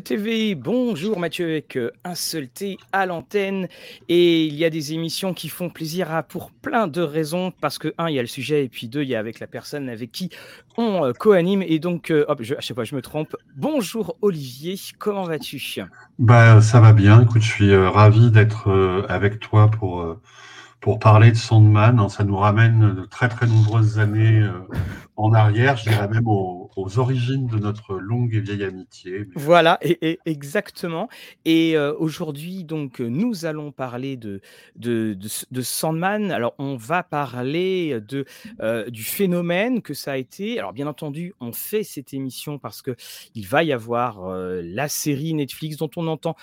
TV, bonjour Mathieu avec euh, un seul T à l'antenne. Et il y a des émissions qui font plaisir à, pour plein de raisons parce que un il y a le sujet et puis deux il y a avec la personne avec qui on euh, co-anime. Et donc euh, hop je, à chaque fois je me trompe. Bonjour Olivier, comment vas-tu? Bah ça va bien, écoute je suis ravi d'être avec toi pour pour parler de Sandman. Hein, ça nous ramène de très très nombreuses années en arrière, je dirais même aux, origines de notre longue et vieille amitié. Voilà, et, exactement. Et euh, aujourd'hui, donc, nous allons parler de, de, de, Sandman. Alors, on va parler de, euh, du phénomène que ça a été. Alors, bien entendu, on fait cette émission parce que il va y avoir la série Netflix dont on entend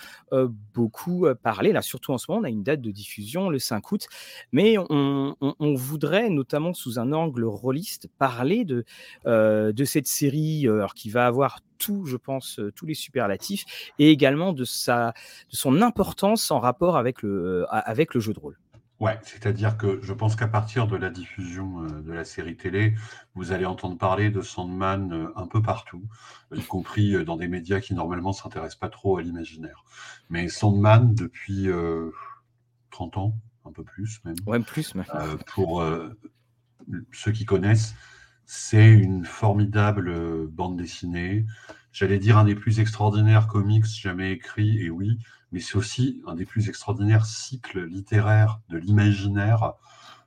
beaucoup parler. Là, surtout en ce moment, on a une date de diffusion le 5 août. Mais on, voudrait, notamment sous un angle rôliste, parler de, euh, de cette série euh, alors, qui va avoir tout, je pense, euh, tous les superlatifs, et également de, sa, de son importance en rapport avec le, avec le jeu de rôle. Ouais, c'est-à-dire que je pense qu'à partir de la diffusion de la série télé, vous allez entendre parler de Sandman un peu partout, y compris dans des médias qui normalement s'intéressent pas trop à l'imaginaire. Mais Sandman, depuis 30 ans, un peu plus même. Ouais, plus. Euh, pour euh, ceux qui connaissent, c'est une formidable euh, bande dessinée. J'allais dire un des plus extraordinaires comics jamais écrits, et oui, mais c'est aussi un des plus extraordinaires cycles littéraires de l'imaginaire.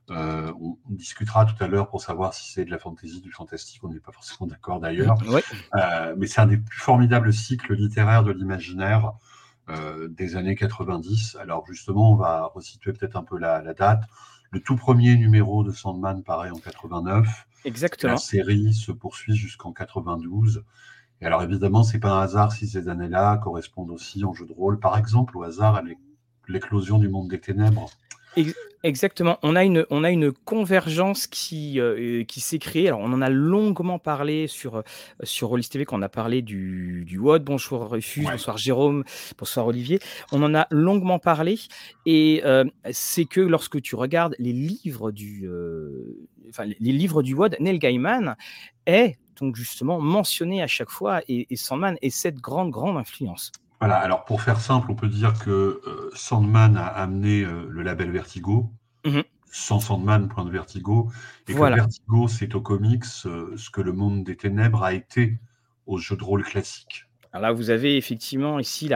on, discutera tout à l'heure pour savoir si c'est de la fantasy, du fantastique, on n'est pas forcément d'accord d'ailleurs. mais c'est un des plus formidables cycles littéraires de l'imaginaire. Euh, des années 90. Alors justement, on va resituer peut-être un peu la, date. Le tout premier numéro de Sandman paraît en 89. Exactement. La série se poursuit jusqu'en 92. Et alors évidemment, c'est pas un hasard si ces années-là correspondent aussi en jeu de rôle, par exemple au hasard à l'éclosion du monde des ténèbres. Exactement. On a une, on a une convergence qui, euh, qui s'est créée. Alors, on en a longuement parlé sur, euh, sur Rollis TV quand on a parlé du, du WOD. Bonjour Rufus, bonsoir Jérôme, bonsoir Olivier. On en a longuement parlé. Et euh, c'est que lorsque tu regardes les livres du, enfin, les livres du WOD, Neil Gaiman est donc justement mentionné à chaque fois et, et Sandman est cette grande, grande influence. Voilà, alors pour faire simple, on peut dire que euh, Sandman a amené euh, le label Vertigo. Mhm. Sans Sandman, point de Vertigo. Et que Vertigo, c'est au comics euh, ce que le monde des ténèbres a été au jeu de rôle classique. Alors là, vous avez effectivement ici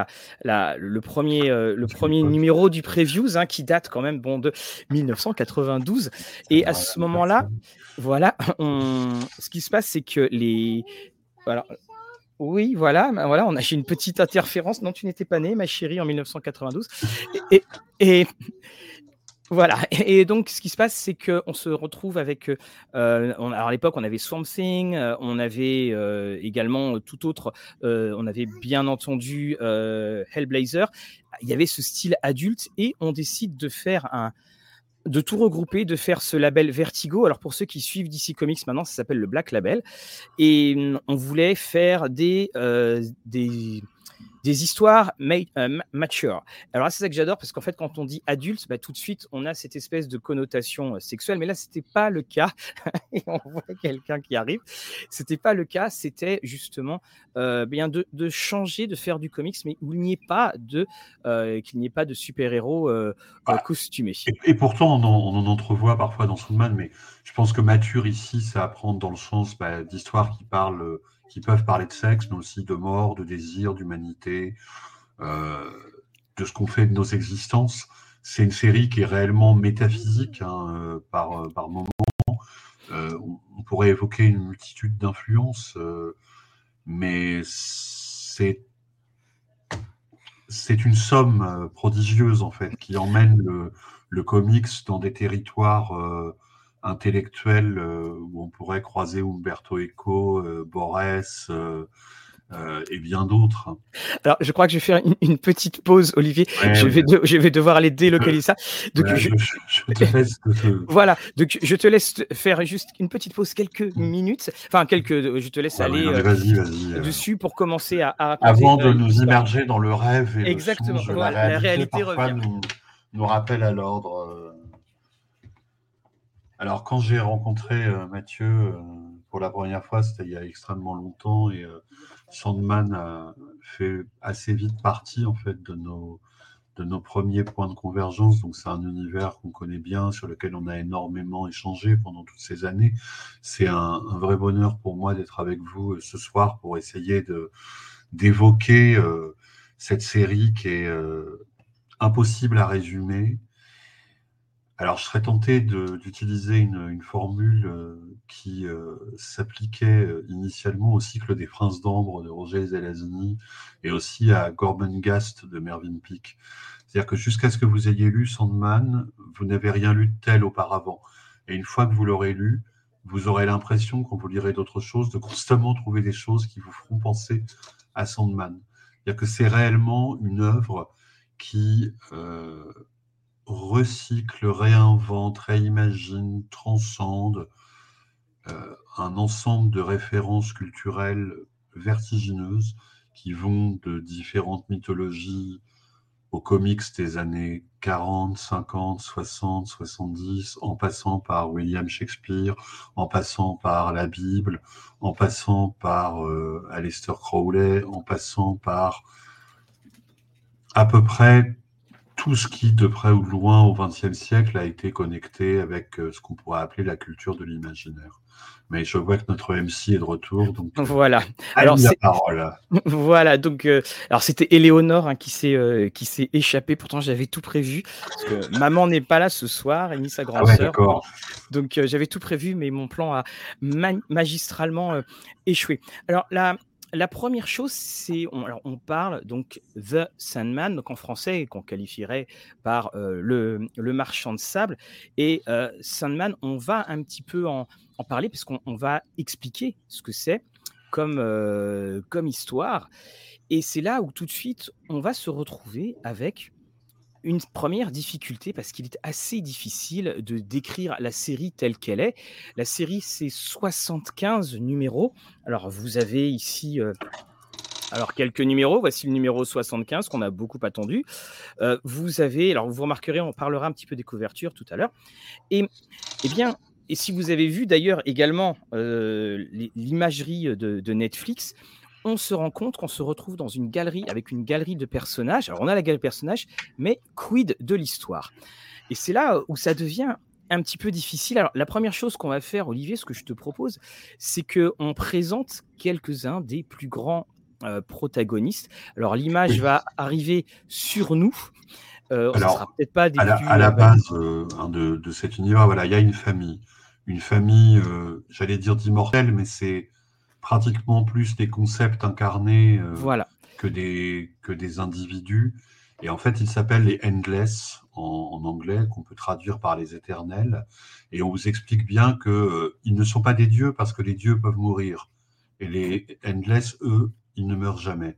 la, le premier, le premier numéro du Previews hein, qui date quand même bon, de 1992. Et à ce moment-là, voilà, ce qui se passe, c'est que les. Oui, voilà, ben voilà, on a une petite interférence. Non, tu n'étais pas née, ma chérie, en 1992. Et, et, voilà. Et donc, ce qui se passe, c'est qu'on se retrouve avec. Euh, alors, à l'époque, on avait Swamp Thing, euh, on avait euh, également tout autre. on avait bien entendu Hellblazer. Il y avait ce style adulte et on décide de faire un, de tout regrouper, de faire ce label Vertigo. Alors pour ceux qui suivent DC Comics maintenant, ça s'appelle le Black Label. Et hum, on voulait faire des, euh, des des histoires euh, mature. Alors c'est ça que j'adore parce qu'en fait, quand on dit adulte, bah, tout de suite, on a cette espèce de connotation euh, sexuelle. Mais là, c'était pas le cas. Et on voit quelqu'un qui arrive. C'était pas le cas. C'était justement euh, bien de, changer, de faire du comics, mais où il n'y ait pas de qu'il n'y ait pas de super héros ah. costumés. Et, pourtant, on en, entrevoit parfois dans Soundman, mais je pense que mature ici, ça apprend dans le sens bah, d'histoires qui parlent qui peuvent parler de sexe, mais aussi de mort, de désir, d'humanité, euh, de ce qu'on fait de nos existences. C'est une série qui est réellement métaphysique hein, euh, par, euh, par moment. on, pourrait évoquer une multitude d'influences, mais c'est c'est une somme prodigieuse en fait qui emmène le, le comics dans des territoires intellectuel euh, où on pourrait croiser Umberto Eco, euh, Borès. Euh, et bien d'autres. Alors, je crois que je vais faire une, petite pause, Olivier. je, vais je, vais devoir aller délocaliser ça. Donc, je, te laisse Voilà. Donc, je te laisse faire juste une petite pause, quelques mm. minutes. Enfin, quelques. Je te laisse aller dessus pour commencer à. Avant de nous immerger dans le rêve et Exactement. Le la, réalité, revient. Nous, nous rappelle à l'ordre. Alors, quand j'ai rencontré euh, Mathieu euh, pour la première fois, c'était il y a extrêmement longtemps, et euh, Sandman a fait assez vite partie en fait de nos, de nos premiers points de convergence. Donc c'est un univers qu'on connaît bien, sur lequel on a énormément échangé pendant toutes ces années. C'est un, vrai bonheur pour moi d'être avec vous ce soir pour essayer de d'évoquer cette série qui est impossible à résumer, alors, je serais tenté d'utiliser une, formule euh, qui euh, s'appliquait euh, initialement au cycle des Princes d'Ambre de Roger Zelazny et aussi à Gormenghast de Mervyn Peake. C'est-à-dire que jusqu'à ce que vous ayez lu Sandman, vous n'avez rien lu de tel auparavant. Et une fois que vous l'aurez lu, vous aurez l'impression, quand vous lirez d'autres choses, de constamment trouver des choses qui vous feront penser à Sandman. C'est-à-dire que c'est réellement une œuvre qui recycle, réinvente, réimagine, transcende euh, un ensemble de références culturelles vertigineuses qui vont de différentes mythologies aux comics des années 40, 50, 60, 70, en passant par William Shakespeare, en passant par la Bible, en passant par euh, Aleister Crowley, en passant par à peu près tout ce qui, de près ou de loin, au XXe siècle, a été connecté avec euh, ce qu'on pourrait appeler la culture de l'imaginaire. Mais je vois que notre MC est de retour, donc euh, voilà. Alors la parole. Voilà, donc euh, alors c'était Éléonore hein, qui s'est qui s'est échappée. Pourtant j'avais tout prévu parce que maman n'est pas là ce soir et ni sa grande ah sœur. donc j'avais tout prévu, mais mon plan a magistralement échoué. Alors là la première chose, c'est on, on parle donc The Sandman, donc en français qu'on qualifierait par euh, le, le, marchand de sable. Et euh, Sandman, on va un petit peu en, en parler parce qu'on va expliquer ce que c'est comme, euh, comme histoire. Et c'est là où tout de suite on va se retrouver avec une première difficulté parce qu'il est assez difficile de décrire la série telle qu'elle est. La série, c'est 75 numéros. Alors, vous avez ici euh, alors, quelques numéros. Voici le numéro 75 qu'on a beaucoup attendu. Euh, vous avez, alors vous remarquerez, on parlera un petit peu des couvertures tout à l'heure. Et, eh bien, et si vous avez vu d'ailleurs également euh, l'imagerie de, Netflix, on se rend compte qu'on se retrouve dans une galerie avec une galerie de personnages. Alors on a la galerie de personnages, mais quid de l'histoire? Et c'est là où ça devient un petit peu difficile. Alors la première chose qu'on va faire, Olivier, ce que je te propose, c'est que on présente quelques-uns des plus grands euh, protagonistes. Alors l'image va arriver sur nous. Euh, Alors, peut-être pas à, la, base euh, hein, de, de, cet univers, voilà, il y a une famille, une famille, j'allais dire d'immortels, mais c'est pratiquement plus des concepts incarnés euh, que, des, que des individus. Et en fait, ils s'appellent les Endless en, anglais, qu'on peut traduire par les éternels. Et on vous explique bien qu'ils euh, ils ne sont pas des dieux parce que les dieux peuvent mourir. Et les Endless, eux, ils ne meurent jamais.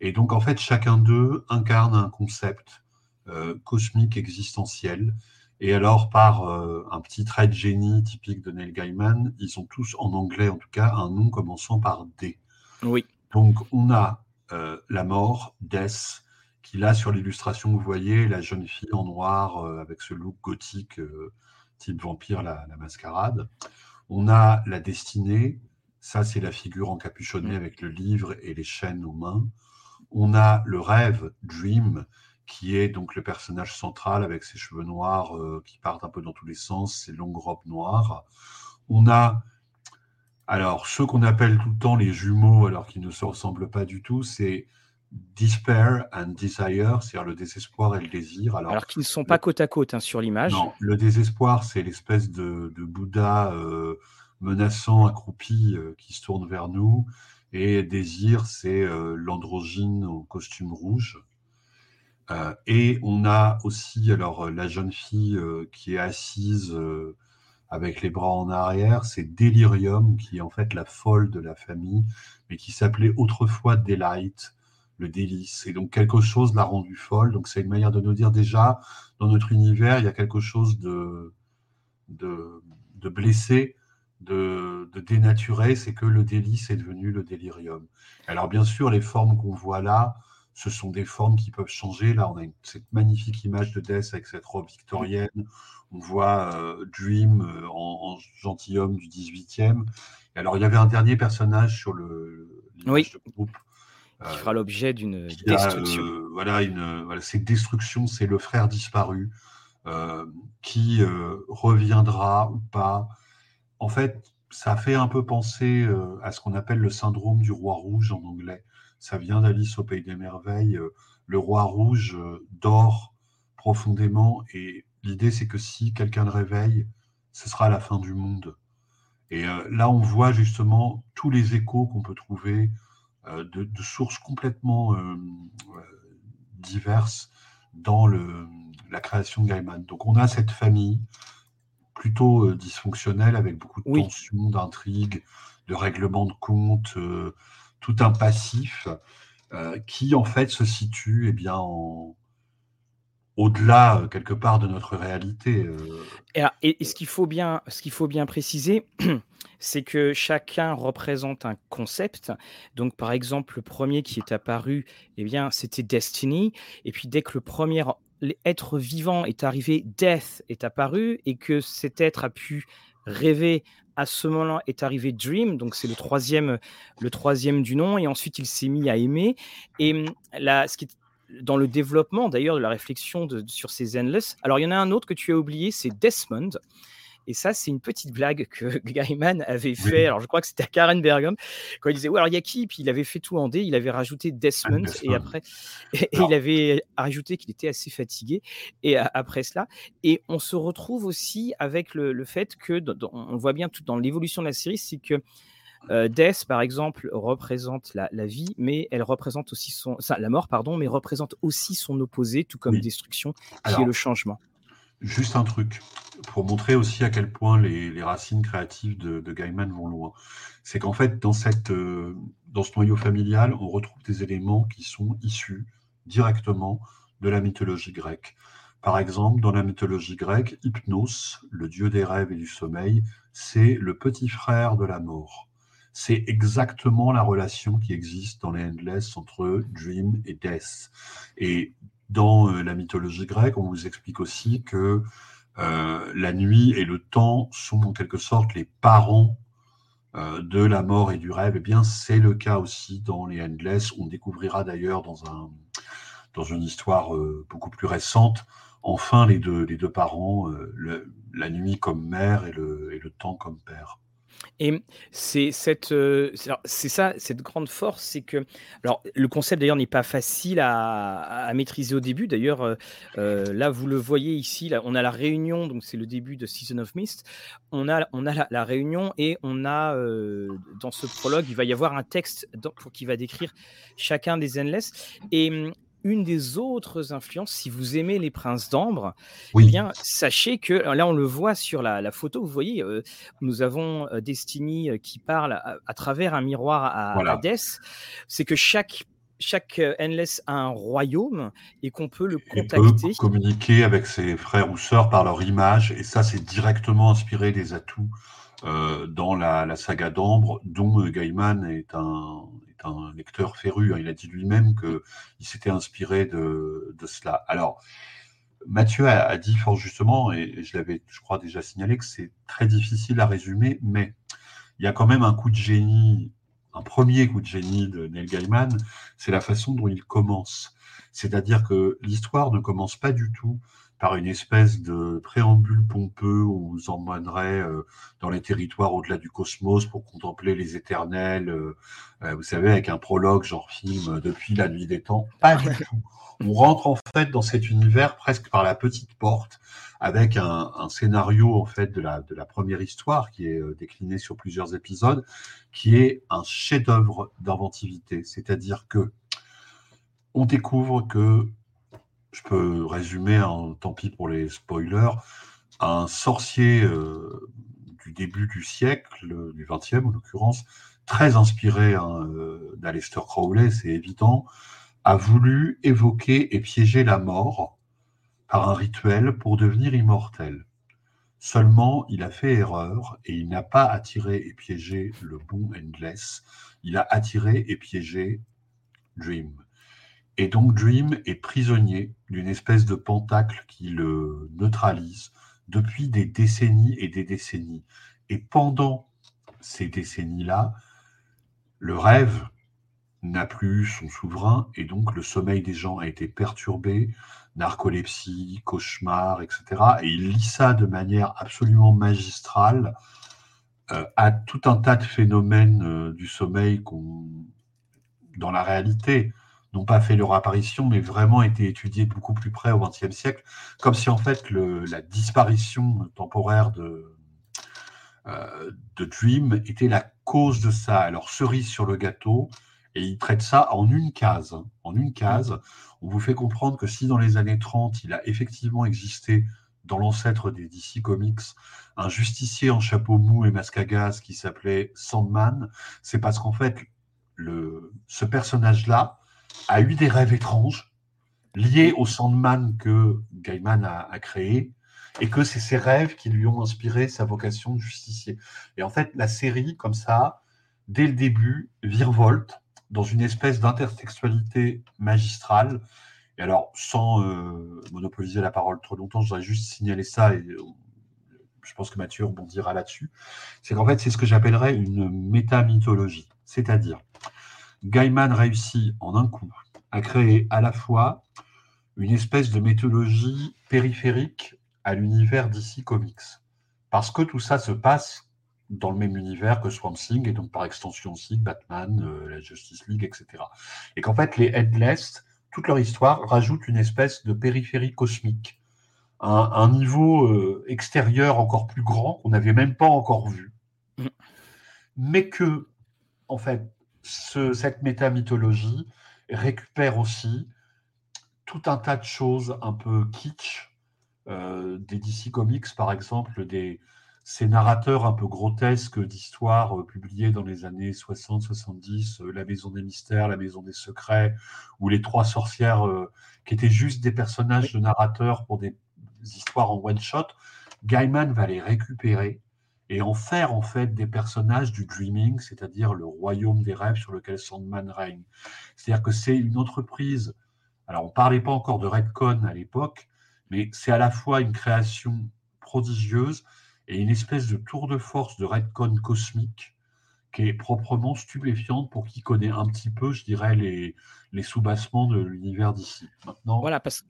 Et donc, en fait, chacun d'eux incarne un concept euh, cosmique existentiel et alors, par euh, un petit trait de génie typique de Neil Gaiman, ils ont tous, en anglais en tout cas, un nom commençant par D. Oui. Donc, on a euh, la mort, Death, qui là, sur l'illustration, vous voyez la jeune fille en noir euh, avec ce look gothique type vampire, la, mascarade. On a la destinée, ça, c'est la figure encapuchonnée mm. avec le livre et les chaînes aux mains. On a le rêve, Dream, qui est donc le personnage central avec ses cheveux noirs euh, qui partent un peu dans tous les sens, ses longues robes noires. On a alors ceux qu'on appelle tout le temps les jumeaux, alors qu'ils ne se ressemblent pas du tout, c'est Despair and Desire, c'est-à-dire le désespoir et le désir. Alors, qu'ils ne sont pas côte à côte hein, sur l'image. Non, le désespoir, c'est l'espèce de, Bouddha euh, menaçant, accroupi, euh, qui se tourne vers nous. Et désir, c'est l'androgyne au costume rouge. Euh, et on a aussi alors euh, la jeune fille euh, qui est assise avec les bras en arrière, c'est Delirium, qui est en fait la folle de la famille, mais qui s'appelait autrefois Delight, le délice. Et donc quelque chose l'a rendue folle. Donc c'est une manière de nous dire déjà, dans notre univers, il y a quelque chose de, de, blessé, de, de dénaturé, c'est que le délice est devenu le délirium. Alors bien sûr, les formes qu'on voit là, ce sont des formes qui peuvent changer. Là, on a cette magnifique image de Death avec cette robe victorienne. On voit euh, Dream euh, en, gentilhomme du 18e. Et alors, il y avait un dernier personnage sur le, oui. groupe qui fera l'objet d'une destruction. voilà, une, voilà, cette destruction, c'est le frère disparu qui reviendra ou pas. En fait, ça fait un peu penser à ce qu'on appelle le syndrome du roi rouge en anglais. Ça vient d'Alice au Pays des Merveilles. Le roi rouge dort profondément et l'idée c'est que si quelqu'un le réveille, ce sera la fin du monde. Et là, on voit justement tous les échos qu'on peut trouver de, sources complètement diverses dans le, la création de Gaiman. Donc on a cette famille plutôt dysfonctionnelle avec beaucoup de tensions, d'intrigues, de règlements de comptes, tout un passif qui en fait se situe eh bien, au-delà quelque part de notre réalité. Et, ce qu'il faut bien, ce qu'il faut bien préciser, c'est que chacun représente un concept. Donc, par exemple, le premier qui est apparu, eh bien, c'était Destiny. Et puis, dès que le premier être vivant est arrivé, Death est apparu, et que cet être a pu rêver à ce moment-là est arrivé Dream, donc c'est le troisième, le troisième du nom, et ensuite il s'est mis à aimer. Et hum, là, ce qui est dans le développement d'ailleurs de la réflexion sur ces Endless, alors il y en a un autre que tu as oublié, c'est Desmond. Et ça, c'est une petite blague que Gaiman avait fait. Alors, je crois que c'était à Karen Bergen, quand il disait, ouais, alors il y a qui? Puis il avait fait tout en D, il avait rajouté Desmond, et après, et, il avait rajouté qu'il était assez fatigué. Et après cela, et on se retrouve aussi avec le, fait que, on voit bien tout dans l'évolution de la série, c'est que euh, Death, par exemple, représente la, vie, mais elle représente aussi son, la mort, pardon, mais représente aussi son opposé, tout comme destruction, qui est le changement. Juste un truc, pour montrer aussi à quel point les, racines créatives de, Gaiman vont loin. C'est qu'en fait, dans, cette, euh, dans ce noyau familial, on retrouve des éléments qui sont issus directement de la mythologie grecque. Par exemple, dans la mythologie grecque, Hypnos, le dieu des rêves et du sommeil, c'est le petit frère de la mort. C'est exactement la relation qui existe dans les Endless entre Dream et Death. Et dans euh, la mythologie grecque, on vous explique aussi que euh, la nuit et le temps sont en quelque sorte les parents euh, de la mort et du rêve. Eh bien, c'est le cas aussi dans les Endless. On découvrira d'ailleurs dans, un, dans une histoire beaucoup plus récente, enfin les deux, les deux parents, la nuit comme mère et le temps comme père. Et c'est cette, euh, c'est ça, cette grande force, c'est que, alors le concept d'ailleurs n'est pas facile à, maîtriser au début. D'ailleurs, euh, euh, là vous le voyez ici, on a la réunion, donc c'est le début de Season of Mist. On a, on a la, réunion et on a dans ce prologue, il va y avoir un texte pour qui va décrire chacun des endless. Et une des autres influences, si vous aimez les princes d'ambre, eh bien, sachez que là, on le voit sur la, photo, vous voyez, euh, nous avons euh, Destiny euh, qui parle à, travers un miroir à, voilà. C'est que chaque chaque Endless a un royaume et qu'on peut le contacter. Peut communiquer avec ses frères ou sœurs par leur image, et ça, c'est directement inspiré des atouts dans la, saga d'Ambre, dont Gaiman est un, lecteur féru. Hein. Il a dit lui-même qu'il s'était inspiré de, cela. Alors, Mathieu a, dit fort justement, et je l'avais, je crois, déjà signalé, que c'est très difficile à résumer, mais il y a quand même un coup de génie, un premier coup de génie de Neil Gaiman, c'est la façon dont il commence. C'est-à-dire que l'histoire ne commence pas du tout par une espèce de préambule pompeux où on vous emmènerait euh, dans les territoires au-delà du cosmos pour contempler les éternels, euh, euh, vous savez, avec un prologue genre film depuis la nuit des temps. Pas du tout. On rentre en fait dans cet univers presque par la petite porte, avec un, scénario en fait de la, de la première histoire qui est décliné sur plusieurs épisodes, qui est un chef-d'œuvre d'inventivité. C'est-à-dire que on découvre que je peux résumer, hein, tant pis pour les spoilers, un sorcier euh, du début du siècle, du XXe en l'occurrence, très inspiré hein, euh, d'Aleister Crowley, c'est évident, a voulu évoquer et piéger la mort par un rituel pour devenir immortel. Seulement, il a fait erreur et il n'a pas attiré et piégé le bon Endless, il a attiré et piégé Dream. Et donc Dream est prisonnier d'une espèce de pentacle qui le neutralise depuis des décennies et des décennies. Et pendant ces décennies-là, le rêve n'a plus son souverain et donc le sommeil des gens a été perturbé, narcolepsie, cauchemar, etc. Et il lit de manière absolument magistrale euh, à tout un tas de phénomènes euh, du sommeil dans la réalité, n'ont pas fait leur apparition, mais vraiment été étudiés beaucoup plus près au XXe siècle, comme si en fait la disparition temporaire de, euh, de Dream était la cause de ça. Alors, cerise sur le gâteau, et il traite ça en une case. Hein. En une case, on vous fait comprendre que si dans les années 30, il a effectivement existé dans l'ancêtre des DC Comics, un justicier en chapeau mou et masque à gaz qui s'appelait Sandman, c'est parce qu'en fait, le, ce personnage-là a eu des rêves étranges liés au Sandman que Gaiman a, créé, et que c'est ces rêves qui lui ont inspiré sa vocation de justicier. Et en fait, la série, comme ça, dès le début, virevolte dans une espèce d'intertextualité magistrale. Et alors, sans euh, monopoliser la parole trop longtemps, je voudrais juste signaler ça, et euh, je pense que Mathieu rebondira là-dessus. C'est qu'en fait, c'est ce que j'appellerais une métamythologie. C'est-à-dire, Gaiman réussit en un coup à créer à la fois une espèce de mythologie périphérique à l'univers DC Comics. Parce que tout ça se passe dans le même univers que Swamp Thing et donc par extension aussi Batman, euh, la Justice League, etc. Et qu'en fait, les Headless, toute leur histoire rajoute une espèce de périphérie cosmique, un, un niveau euh, extérieur encore plus grand qu'on n'avait même pas encore vu. Mm. Mais que, en fait, ce, cette métamythologie récupère aussi tout un tas de choses un peu kitsch euh, des DC Comics, par exemple, des, ces narrateurs un peu grotesques d'histoires euh, publiées dans les années 60-70, euh, La Maison des Mystères, La Maison des Secrets, ou Les Trois Sorcières, qui étaient juste des personnages de narrateurs pour des histoires en one-shot, Gaiman va les récupérer et en faire en fait des personnages du dreaming, c'est-à-dire le royaume des rêves sur lequel Sandman règne. C'est-à-dire que c'est une entreprise. Alors on ne parlait pas encore de Redcon à l'époque, mais c'est à la fois une création prodigieuse et une espèce de tour de force de redcon cosmique qui est proprement stupéfiante pour qui connaît un petit peu, je dirais, les, les sous-bassements de l'univers d'ici. Voilà, parce,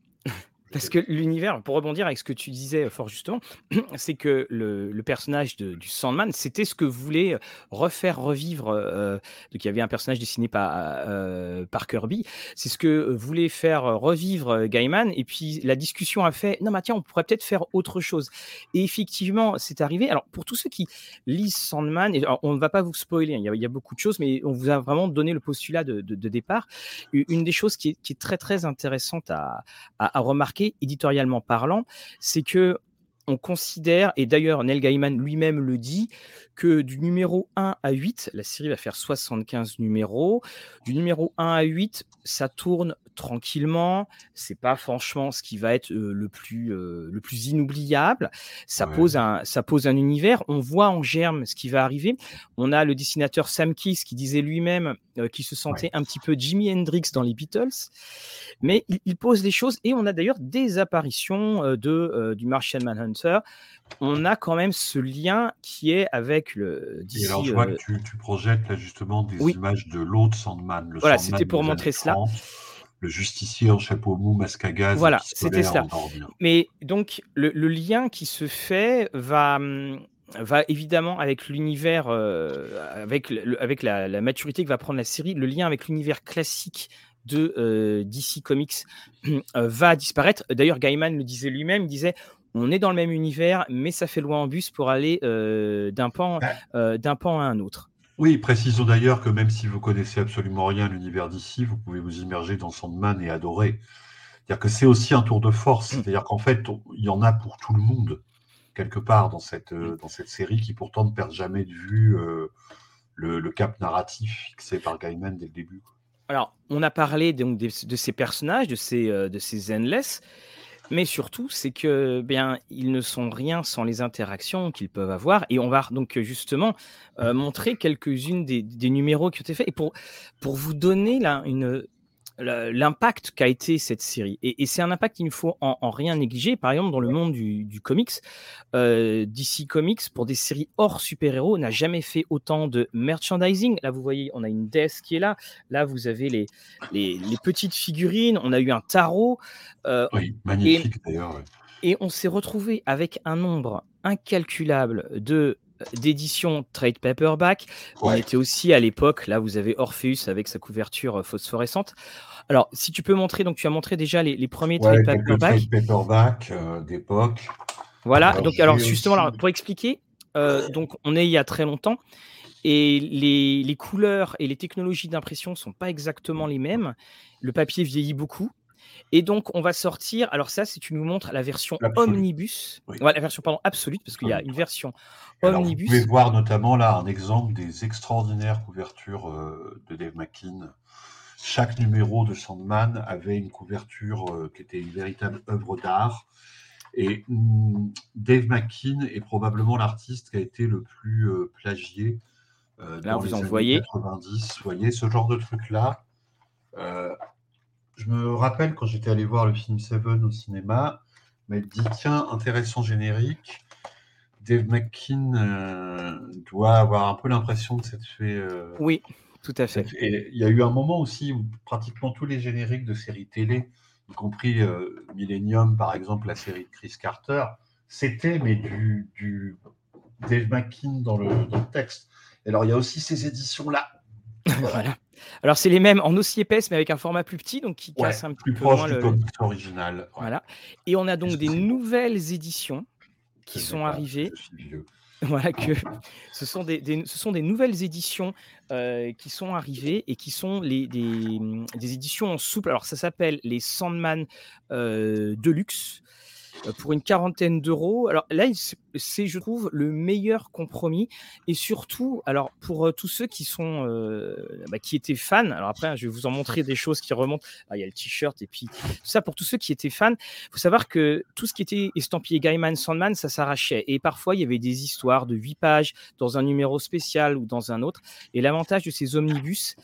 parce que l'univers, pour rebondir avec ce que tu disais fort justement, c'est que le, le personnage de, du Sandman, c'était ce que voulait refaire revivre. Euh, donc il y avait un personnage dessiné par, euh, par Kirby. C'est ce que voulait faire revivre Gaiman. Et puis la discussion a fait non, mais tiens, on pourrait peut-être faire autre chose. Et effectivement, c'est arrivé. Alors pour tous ceux qui lisent Sandman, et on ne va pas vous spoiler, hein, il y, a, il y, a, beaucoup de choses, mais on vous a vraiment donné le postulat de, de, de départ. Une des choses qui est, qui est très très intéressante à, à, à remarquer éditorialement parlant, c'est que on considère, et d'ailleurs Neil Gaiman lui-même le dit, que du numéro 1 à 8, la série va faire 75 numéros, du numéro 1 à 8, ça tourne tranquillement, c'est pas franchement ce qui va être euh, le, plus, euh, le plus inoubliable, ça, pose un, ça pose un univers, on voit en germe ce qui va arriver, on a le dessinateur Sam Kiss qui disait lui-même euh, qu'il se sentait un petit peu Jimi Hendrix dans les Beatles, mais il, il pose des choses, et on a d'ailleurs des apparitions de, du Martian Manhunter, on a quand même ce lien qui est avec le. Et alors, je vois que tu, tu, projettes là justement des images de l'autre Sandman. Le voilà, c'était pour montrer cela. le justicier en chapeau mou, masque à gaz. Voilà, c'était cela. Mais donc, le, le, lien qui se fait va hum, va évidemment avec l'univers, euh, avec, le, avec la, la, maturité que va prendre la série, le lien avec l'univers classique de euh, DC Comics euh, va disparaître. D'ailleurs, Gaiman le disait lui-même, il disait on est dans le même univers, mais ça fait loin en bus pour aller euh, d'un pan, euh, d'un pan à un autre. Oui, précisons d'ailleurs que même si vous connaissez absolument rien à l'univers d'ici, vous pouvez vous immerger dans Sandman et adorer. C'est-à-dire que c'est aussi un tour de force. Mm. C'est-à-dire qu'en fait, il y en a pour tout le monde, quelque part, dans cette, dans cette série, qui pourtant ne perd jamais de vue euh, le, le, cap narratif fixé par Gaiman dès le début. Alors, on a parlé donc de, de ces personnages, de ces, de ces endless. Mais surtout, c'est que bien, ils ne sont rien sans les interactions qu'ils peuvent avoir. Et on va donc justement euh, montrer quelques-unes des, numéros qui ont été faits. Et pour, pour vous donner là une, l'impact qu'a été cette série. Et, c'est un impact qu'il ne faut en, rien négliger. Par exemple, dans le monde du, comics, euh, DC Comics, pour des séries hors super-héros, n'a jamais fait autant de merchandising. Là, vous voyez, on a une desk qui est là. Là, vous avez les, les, petites figurines. On a eu un tarot. Euh, oui, magnifique d'ailleurs. Et on s'est retrouvé avec un nombre incalculable de d'édition trade paperback. On était aussi à l'époque, là vous avez Orpheus avec sa couverture euh, phosphorescente. Alors, si tu peux montrer, donc tu as montré déjà les, premiers trade paperback. paperback euh, d'époque. Voilà, donc alors justement, pour expliquer, euh, donc on est il y a très longtemps et les, les couleurs et les technologies d'impression ne sont pas exactement les mêmes. Le papier vieillit beaucoup. Et donc, on va sortir. Alors, ça, si tu nous montres la version omnibus, la version pardon, absolue, parce qu'il y a une version omnibus. vous pouvez voir notamment là un exemple des extraordinaires couvertures euh, de Dave McKean. Chaque numéro de Sandman avait une couverture euh, qui était une véritable œuvre d'art. Et hmm, Dave McKean est probablement l'artiste qui a été le plus euh, plagié là, vous en voyez? 90. Vous voyez ce genre de truc-là? Je me rappelle quand j'étais allé voir le film Seven au cinéma, m'a dit tiens, intéressant générique. Dave McKean euh, doit avoir un peu l'impression de s'être fait. Euh, oui, tout à fait. Et il y a eu un moment aussi où pratiquement tous les génériques de séries télé, y compris euh, Millennium, par exemple, la série de Chris Carter, c'était mais du, Dave McKean dans le, dans le texte. Et alors il y a aussi ces éditions-là. voilà. Alors, c'est les mêmes en aussi épaisse, mais avec un format plus petit, donc qui casse un petit peu moins le original. Voilà. Et on a donc des nouvelles éditions qui sont arrivées. Voilà que ce sont des, ce sont des nouvelles éditions euh, qui sont arrivées et qui sont les, des, des éditions en souple. Alors ça s'appelle les Sandman euh, Deluxe. Euh, pour une quarantaine d'euros. Alors là, c'est, je trouve, le meilleur compromis. Et surtout, alors pour euh, tous ceux qui sont, euh, bah, qui étaient fans. Alors après, je vais vous en montrer des choses qui remontent. Ah, il y a le t-shirt et puis tout ça. Pour tous ceux qui étaient fans, il faut savoir que tout ce qui était estampillé Gaiman, Sandman, ça s'arrachait. Et parfois, il y avait des histoires de 8 pages dans un numéro spécial ou dans un autre. Et l'avantage de ces omnibus,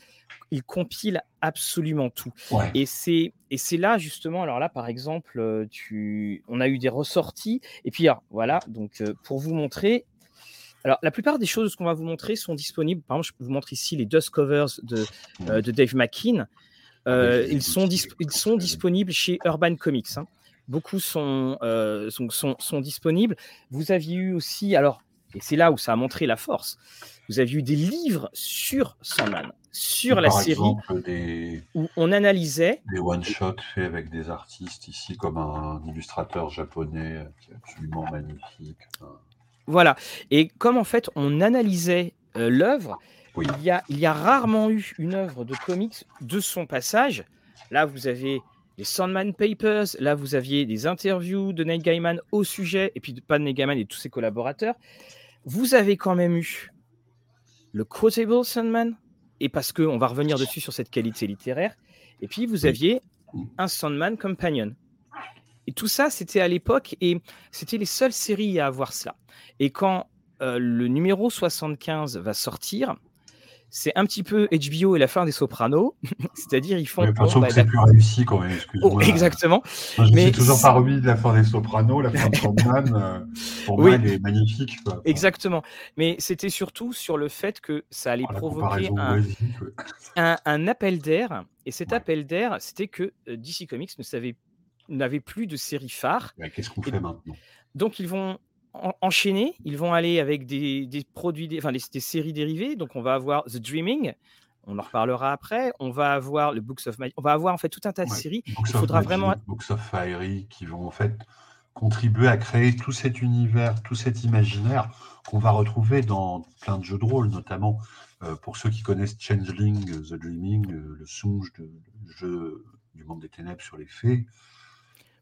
il compile absolument tout. Et c'est et c'est là justement. Alors là, par exemple, euh, tu, on a eu des ressorties. Et puis voilà. Donc euh, pour vous montrer. Alors, la plupart des choses qu'on va vous montrer sont disponibles. Par exemple, je vous montrer ici les dust covers de, euh, de Dave McKean. Ah, ils, sont ils sont disponibles chez Urban Comics. Hein. Beaucoup sont, sont, sont, sont, disponibles. Vous aviez eu aussi, alors, et c'est là où ça a montré la force, vous aviez eu des livres sur Sandman sur la série où on analysait des one-shots faits avec des artistes ici comme un illustrateur japonais qui est absolument magnifique. Voilà. Et comme en fait on analysait euh, l'œuvre, il, y a, il y a rarement eu une œuvre de comics de son passage. Là, vous avez les Sandman Papers, là, vous aviez des interviews de Neil Gaiman au sujet, et puis pas de Neil Gaiman et tous ses collaborateurs. Vous avez quand même eu le Quotable Sandman, et parce qu'on va revenir dessus sur cette qualité littéraire. Et puis, vous aviez un Sandman Companion. Et tout ça, c'était à l'époque, et c'était les seules séries à avoir cela. Et quand euh, le numéro 75 va sortir, c'est un petit peu HBO et la fin des Sopranos, c'est-à-dire ils font. Mais bon, bah, c'est plus réussi quand même, excuse-moi. Oh, exactement. je mais suis toujours pas remis de la fin des Sopranos, la fin de Sandman, euh, pour moi, elle est magnifique. Exactement. Mais c'était surtout sur le fait que ça allait oh, provoquer un, un, appel d'air, et cet appel d'air, c'était que euh, DC Comics ne savait n'avait plus de série phare. Qu'est-ce qu'on fait maintenant? Donc ils vont enchaîner. Ils vont aller avec des, produits, enfin des, séries dérivées. Donc on va avoir The Dreaming. On en reparlera après. On va avoir le Books of Magic. On va avoir en fait tout un tas de séries. Il faudra vraiment. Books of Fiery qui vont en fait contribuer à créer tout cet univers, tout cet imaginaire qu'on va retrouver dans plein de jeux de rôle, notamment euh, pour ceux qui connaissent Changeling, The Dreaming, euh, le songe de jeu du monde des ténèbres sur les fées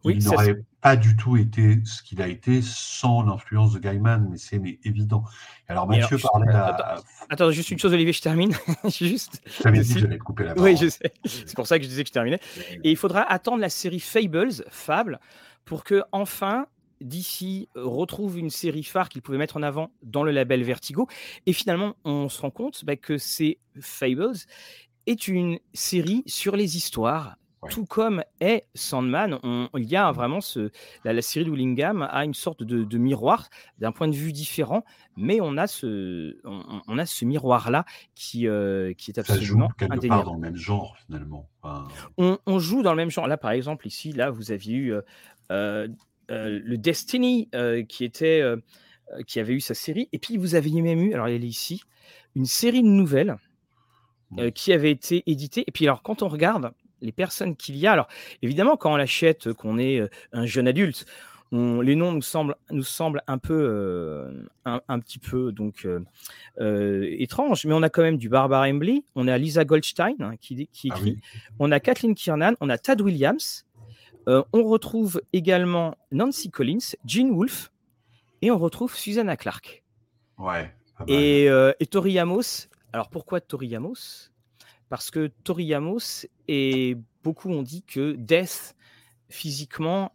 il n'aurait pas du tout été ce qu'il a été sans l'influence de Gaiman, mais c'est évident. Alors Mathieu parlait à... Attends, juste une chose, Olivier, je termine. juste. J'avais dit que j'allais te couper la parole. Oui, je sais. C'est pour ça que je disais que je terminais. Et il faudra attendre la série Fables, Fable, pour que enfin DC retrouve une série phare qu'il pouvait mettre en avant dans le label Vertigo. Et finalement, on se rend compte bah, que c'est Fables est une série sur les histoires tout comme est Sandman, il y a mmh. vraiment ce, la, série de Willingham a une sorte de, miroir d'un point de vue différent, mais on a ce, on, a ce miroir-là qui, euh, qui est absolument Ça joue quelque part dans le même genre finalement. On, joue dans le même genre. Là, par exemple, ici, là, vous aviez eu euh, euh, le Destiny qui était, qui avait eu sa série, et puis vous aviez même eu, alors elle est ici, une série de nouvelles qui avait été éditée. Et puis alors, quand on regarde les personnes qu'il y a. Alors, évidemment, quand on l'achète, qu'on est un jeune adulte, les noms nous semblent, nous semblent un peu, un, petit peu donc étranges, mais on a quand même du Barbara Embley, on a Lisa Goldstein hein, qui, qui, ah écrit, on a Kathleen Kiernan, on a Tad Williams, on retrouve également Nancy Collins, Jean Wolfe, et on retrouve Susanna Clark. Ouais. Et, et Tori Amos. Alors pourquoi Tori Amos? Parce que Toriyamos et beaucoup ont dit que Death physiquement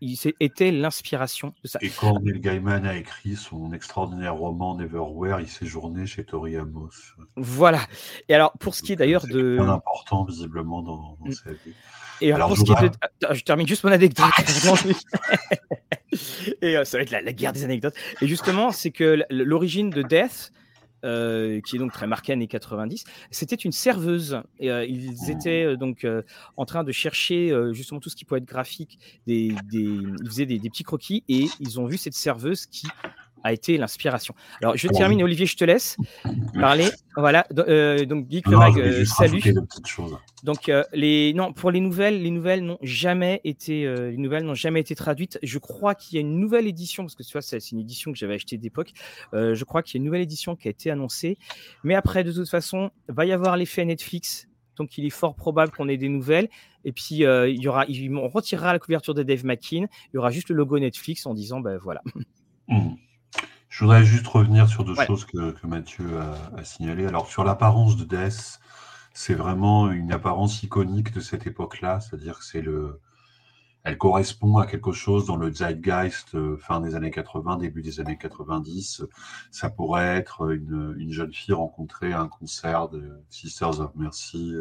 il était l'inspiration de ça. Et quand Neil Gaiman a écrit son extraordinaire roman Neverwhere, il séjournait chez Toriyamos. Voilà. Et alors pour ce qui est d'ailleurs de important visiblement dans, mm. sa vie. Et alors, pour ce qui est de... je termine juste mon anecdote. et euh, ça va être la, guerre des anecdotes. Et justement, c'est que l'origine de Death, euh, qui est donc très marqué années 90. C'était une serveuse. Et, euh, ils étaient euh, donc en train de chercher justement tout ce qui pouvait être graphique. Des, des ils faisaient des, des, petits croquis et ils ont vu cette serveuse qui a été l'inspiration. Alors, je termine, Olivier, je te laisse parler. Voilà, euh, donc Geek le Mag, euh, salut. Donc, euh, les, non, pour les nouvelles, les nouvelles n'ont jamais été, les nouvelles n'ont jamais été traduites. Je crois qu'il y a une nouvelle édition, parce que tu vois, c'est une édition que j'avais achetée d'époque. je crois qu'il y a une nouvelle édition qui a été annoncée. Mais après, de toute façon, va y avoir l'effet Netflix. Donc, il est fort probable qu'on ait des nouvelles. Et puis, il y aura, on retirera la couverture de Dave McKean. Il y aura juste le logo Netflix en disant, ben voilà. Mmh. Je voudrais juste revenir sur deux choses que, Mathieu a, signalées. Alors, sur l'apparence de Death, c'est vraiment une apparence iconique de cette époque-là, c'est-à-dire que c'est le. Elle correspond à quelque chose dans le zeitgeist euh, fin des années 80, début des années 90. Ça pourrait être une, une jeune fille rencontrée à un concert de Sisters of Mercy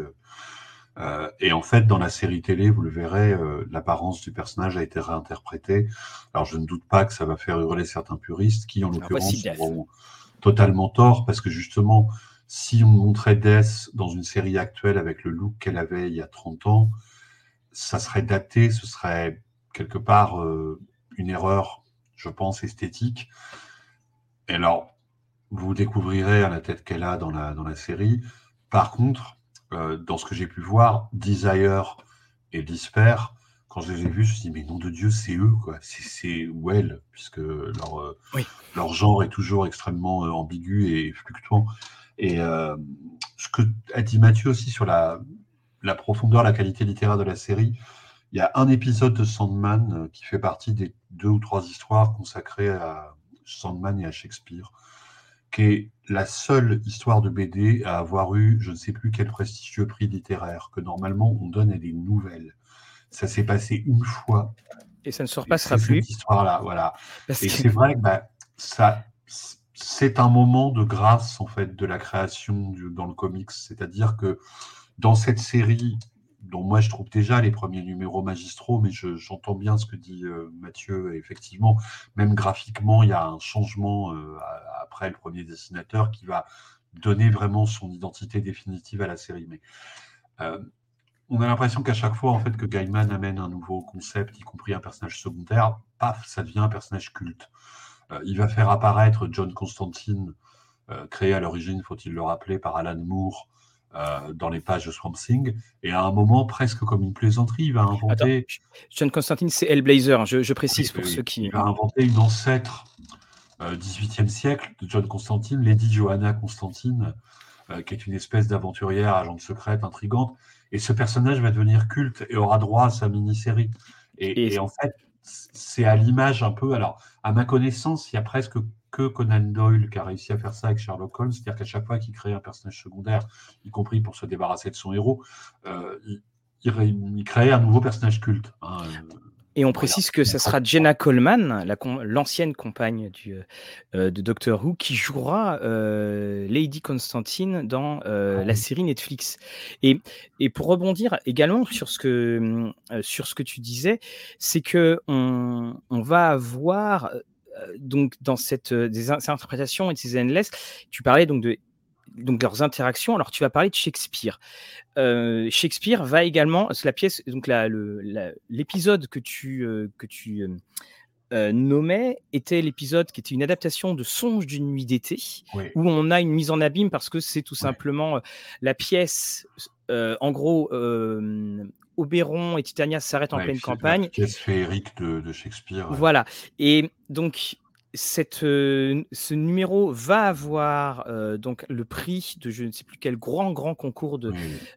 euh, et en fait, dans la série télé, vous le verrez, euh, l'apparence du personnage a été réinterprétée. Alors, je ne doute pas que ça va faire hurler certains puristes qui, en l'occurrence, auront totalement tort, parce que justement, si on montrait Death dans une série actuelle avec le look qu'elle avait il y a 30 ans, ça serait daté, ce serait quelque part euh, une erreur, je pense, esthétique. Et alors, vous découvrirez à la tête qu'elle a dans la, dans la série. Par contre, euh, dans ce que j'ai pu voir, Desire et Despair, quand je les ai vus, je me suis dit, mais nom de Dieu, c'est eux, quoi. C'est ou elles, puisque leur, euh, leur genre est toujours extrêmement euh, ambigu et fluctuant. Et ce que a dit Mathieu aussi sur la, la profondeur, la qualité littéraire de la série, il y a un épisode de Sandman qui fait partie des deux ou trois histoires consacrées à Sandman et à Shakespeare qui est la seule histoire de BD à avoir eu, je ne sais plus quel prestigieux prix littéraire, que normalement on donne à des nouvelles. Ça s'est passé une fois. Et ça ne se repassera plus. Cette histoire-là, voilà. et c'est vrai que bah, ça, c'est un moment de grâce en fait de la création dans le comics, c'est-à-dire que dans cette série, dont moi je trouve déjà les premiers numéros magistraux, mais j'entends bien ce que dit euh, Mathieu. effectivement, même graphiquement, il y a un changement euh, après le premier dessinateur qui va donner vraiment son identité définitive à la série. Mais euh, on a l'impression qu'à chaque fois en fait que Gaiman amène un nouveau concept, y compris un personnage secondaire, paf, ça devient un personnage culte. il va faire apparaître John Constantine, créé à l'origine, faut-il le rappeler, par Alan Moore euh, dans les pages de Swamp Thing, et à un moment, presque comme une plaisanterie, il va inventer. John Constantine, c'est Hellblazer, je, je précise pour ceux qui. Il va inventer une ancêtre euh, 18e siècle de John Constantine, Lady Johanna Constantine, euh, qui est une espèce d'aventurière, agente secrète, intrigante. Et ce personnage va devenir culte et aura droit à sa mini-série. Et, et en fait, c'est à l'image un peu. Alors, à ma connaissance, il y a presque que Conan Doyle qui a réussi à faire ça avec Sherlock Holmes, c'est-à-dire qu'à chaque fois qu'il crée un personnage secondaire, y compris pour se débarrasser de son héros, euh, il, crée un nouveau personnage culte. Hein, euh. Et on précise que ce sera Jenna Coleman, l'ancienne compagne du, de Doctor Who, qui jouera Lady Constantine dans ah la série Netflix. Et, et, pour rebondir également sur ce que, sur ce que tu disais, c'est que on, on va avoir donc dans cette des interprétations et de ces endless, tu parlais donc de donc leurs interactions. Alors tu vas parler de Shakespeare. Euh, Shakespeare va également, la pièce, donc l'épisode que tu euh, que tu euh, nommais était l'épisode qui était une adaptation de Songe d'une nuit d'été, où on a une mise en abîme parce que c'est tout simplement la pièce. En gros, Oberon et Titania s'arrêtent en pleine campagne. La pièce féerique de, de Shakespeare. Voilà. Et donc cette, euh, ce numéro va avoir euh, donc le prix de je ne sais plus quel grand grand concours de,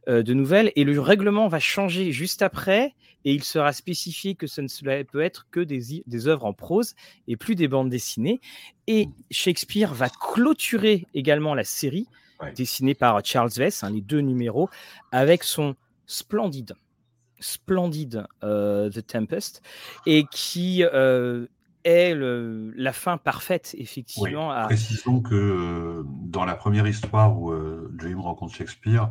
euh, de nouvelles et le règlement va changer juste après et il sera spécifié que ce ne peut être que des, des œuvres en prose et plus des bandes dessinées et mmh. Shakespeare va clôturer également la série dessinée par Charles Vess, hein, les deux numéros avec son splendide splendide The Tempest et qui est la fin parfaite, effectivement. Précisons que euh, dans la première histoire où euh, James rencontre Shakespeare,